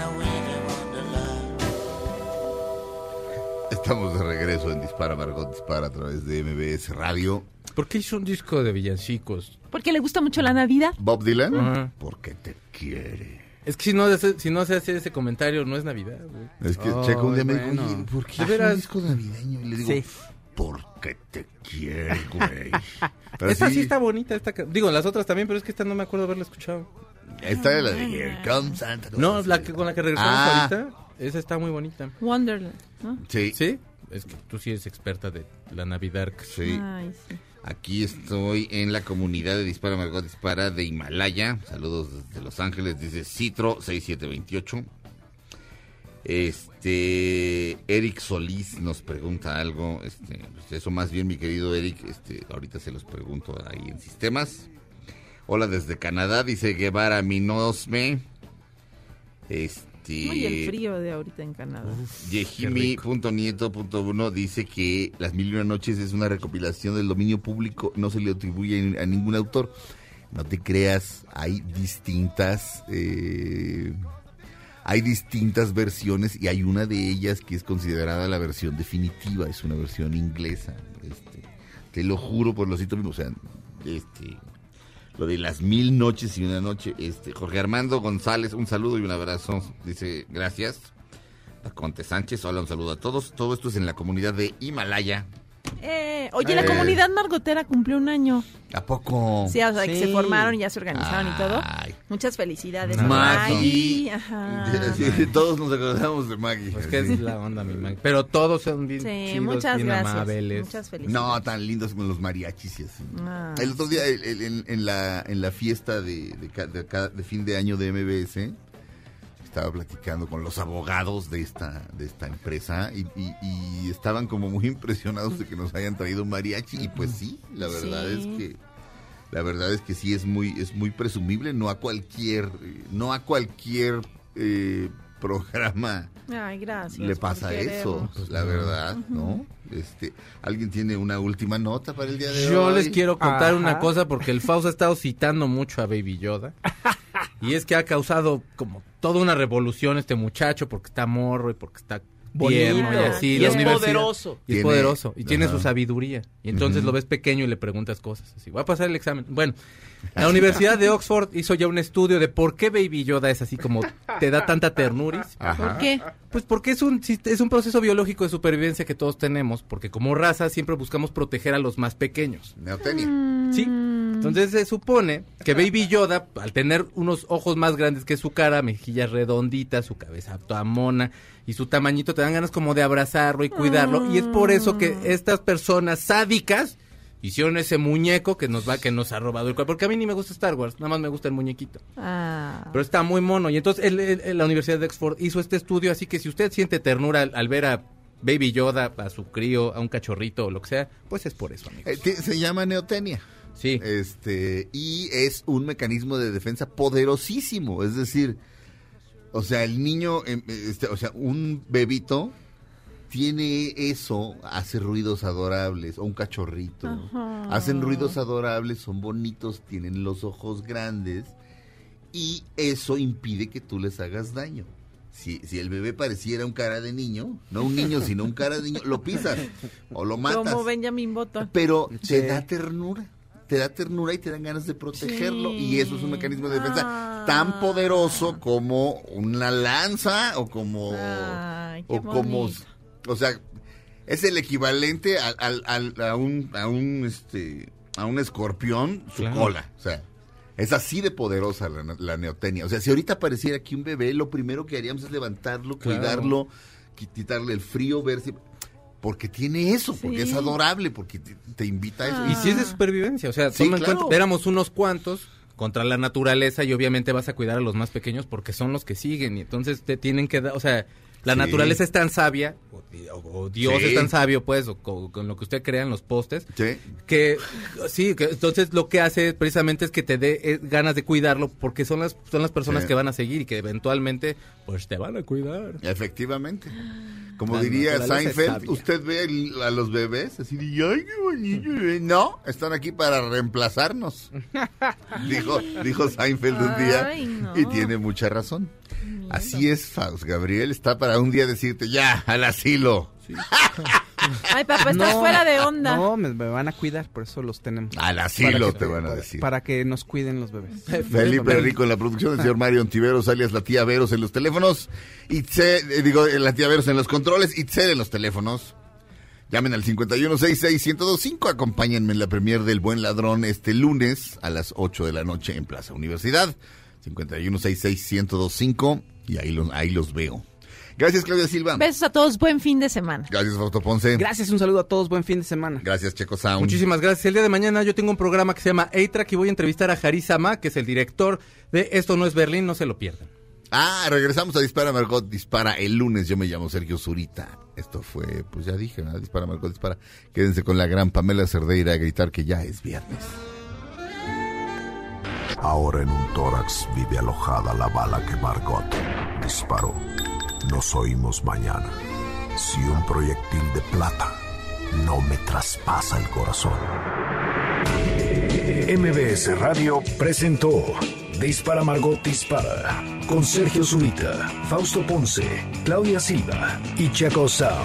Estamos de regreso en Dispara Margot Dispara a través de MBS Radio. ¿Por qué hizo un disco de villancicos? Porque le gusta mucho la Navidad. Bob Dylan, porque te quiere. Es que si no, si no se hace ese comentario, no es Navidad, güey. Es que Oh, Checo un día me dijo, bueno. "Oye, ¿por qué ¿De un disco navideño? Y le digo, Sí. porque te quiere, güey. Pero Esta sí. sí, está bonita, esta digo, las otras también, pero es que esta no me acuerdo haberla escuchado. Esta es la de Here Comes Santa. No, la que, con la que regresamos Ah. ahorita, esa está muy bonita. Wonderland, ¿no? Sí. ¿Sí? Es que tú sí eres experta de la Navidad. Sí. Ay, sí. Aquí estoy en la comunidad de Dispara Margot Dispara de Himalaya. Saludos desde Los Ángeles, dice Citro 6728. Este Eric Solís nos pregunta algo, este, pues eso más bien mi querido Eric, este, ahorita se los pregunto ahí en sistemas. Hola desde Canadá, dice Guevara Minosme. Este Muy el frío de ahorita en Canadá. Yejimi.nieto.1 dice que Las Mil y Una Noches es una recopilación del dominio público, no se le atribuye a ningún autor. No te creas, hay distintas, eh, hay distintas versiones y hay una de ellas que es considerada la versión definitiva, es una versión inglesa. Este, te lo juro por los mismos, o sea, este, lo de las mil noches y una noche. Este, Jorge Armando González, un saludo y un abrazo. Dice, gracias. Conte Sánchez, hola, un saludo a todos. Todo esto es en la comunidad de Himalaya. Eh, oye, la Eh. comunidad margotera cumplió un año. ¿A poco? Sí, o sea, que se formaron y ya se organizaron y todo. Ay. Muchas felicidades. Maggie. Maggie, ajá. Sí, todos nos acordamos de Maggie. Pues que es la onda, mi man. Pero todos son bien Sí, chidos, muchas bien gracias. amables. Muchas felicidades. No, tan lindos como los mariachis y así. Ah, El otro día, el- el- en, en la, en la fiesta de, de de de fin de año de MBS, estaba platicando con los abogados de esta, de esta empresa y, y- y estaban como muy impresionados de que nos hayan traído un mariachi. Y pues sí, la verdad Sí. es que la verdad es que sí es muy, es muy presumible, no a cualquier, no a cualquier eh, programa Ay, gracias. le pasa eso, querernos. la verdad, ¿no? Este, ¿alguien tiene una última nota para el día de hoy? Yo les quiero contar Ajá. una cosa porque el Faust ha estado citando mucho a Baby Yoda. Y es que ha causado como toda una revolución este muchacho porque está morro y porque está tierno y Bonito. así. Y la es poderoso. Y es Tiene- poderoso. Y tiene Ajá. su sabiduría. Y entonces lo ves pequeño y le preguntas cosas. Así, voy a pasar el examen. Bueno, la Universidad de Oxford hizo ya un estudio de por qué Baby Yoda es así como te da tanta ternuris. Ajá. ¿Por qué? Pues porque es un, es un proceso biológico de supervivencia que todos tenemos, porque como raza siempre buscamos proteger a los más pequeños. Neotenia. Sí. Entonces se supone que Baby Yoda, al tener unos ojos más grandes que su cara, mejillas redonditas, su cabeza toda mona y su tamañito, te dan ganas como de abrazarlo y cuidarlo. Y es por eso que estas personas sádicas hicieron ese muñeco que nos va, que nos ha robado el cuerpo. Porque a mí ni me gusta Star Wars, nada más me gusta el muñequito. Ah. Pero está muy mono. Y entonces el- el- la Universidad de Oxford hizo este estudio, así que si usted siente ternura al, al ver a Baby Yoda, a su crío, a un cachorrito o lo que sea, pues es por eso, amigo. Eh, se llama neotenia. Sí. Este, y es un mecanismo de defensa poderosísimo. Es decir, o sea, el niño, em, este, o sea, un bebito tiene eso, hace ruidos adorables, o un cachorrito. Ajá. Hacen ruidos adorables, son bonitos, tienen los ojos grandes, y eso impide que tú les hagas daño. Si, si el bebé pareciera un cara de niño, no un niño, sino un cara de niño, lo pisas o lo matas Como Benjamin Button. pero te da ternura. Te da ternura y te dan ganas de protegerlo. Sí. Y eso es un mecanismo de defensa Ah. tan poderoso como una lanza o como. Ay, qué o como. bonito. O sea, es el equivalente al, al- al- a un. A un, este, a un escorpión, su Claro. cola. O sea. Es así de poderosa la, la neotenia. O sea, si ahorita apareciera aquí un bebé, lo primero que haríamos es levantarlo, Claro. cuidarlo, qui- quitarle el frío, ver si... Porque tiene eso, porque es adorable, porque te, te invita a eso. Y si es de supervivencia, o sea, Sí, toma en claro. cuenta, éramos unos cuantos contra la naturaleza y obviamente vas a cuidar a los más pequeños porque son los que siguen y entonces te tienen que dar, o sea, La Sí. naturaleza es tan sabia, o, Dios Sí. es tan sabio, pues, o co- con, lo que usted crea en los postes, Sí. que sí, que entonces lo que hace precisamente es que te dé eh, ganas de cuidarlo, porque son las, son las personas Sí. que van a seguir y que eventualmente, pues, te van a cuidar. Efectivamente. Como La diría Seinfeld, usted ve el- a los bebés así de, ay, qué bonito. bebé". No, están aquí para reemplazarnos. dijo, dijo Seinfeld un día Ay, no. y tiene mucha razón. Así es, Faust. Gabriel está para un día decirte, ya, al asilo. Ay, papá, estás fuera de onda. No, me, me van a cuidar, por eso los tenemos. Al asilo Para te van a decir. Para que nos cuiden los bebés. Felipe Rico en la producción, el señor Mario Ontiveros, alias la tía Veros en los teléfonos, Itzel, eh, digo, eh, la tía Veros en los controles, Itzel en los teléfonos. Llamen al 5166-1025, acompáñenme en la premier del Buen Ladrón este lunes a las 8 de la noche en Plaza Universidad. 5166-1025 y ahí los, ahí los veo. Gracias, Claudia Silva. Besos a todos, buen fin de semana. Gracias, Fausto Ponce. Gracias, un saludo a todos, buen fin de semana. Gracias, Checo Sound. Muchísimas gracias. El día de mañana yo tengo un programa que se llama A-Track y voy a entrevistar a Haris Ama, que es el director de Esto no es Berlín, no se lo pierdan. Ah, regresamos a Dispara Margot Dispara el lunes. Yo me llamo Sergio Zurita. Esto fue, pues ya dije, ¿no? Dispara Margot Dispara. Quédense con la gran Pamela Cerdeira a gritar que ya es viernes. Ahora en un tórax vive alojada la bala que Margot disparó. Nos oímos mañana. Si un proyectil de plata no me traspasa el corazón. MBS Radio presentó Dispara Margot Dispara con Sergio Zurita, Fausto Ponce, Claudia Silva y Chaco Sao.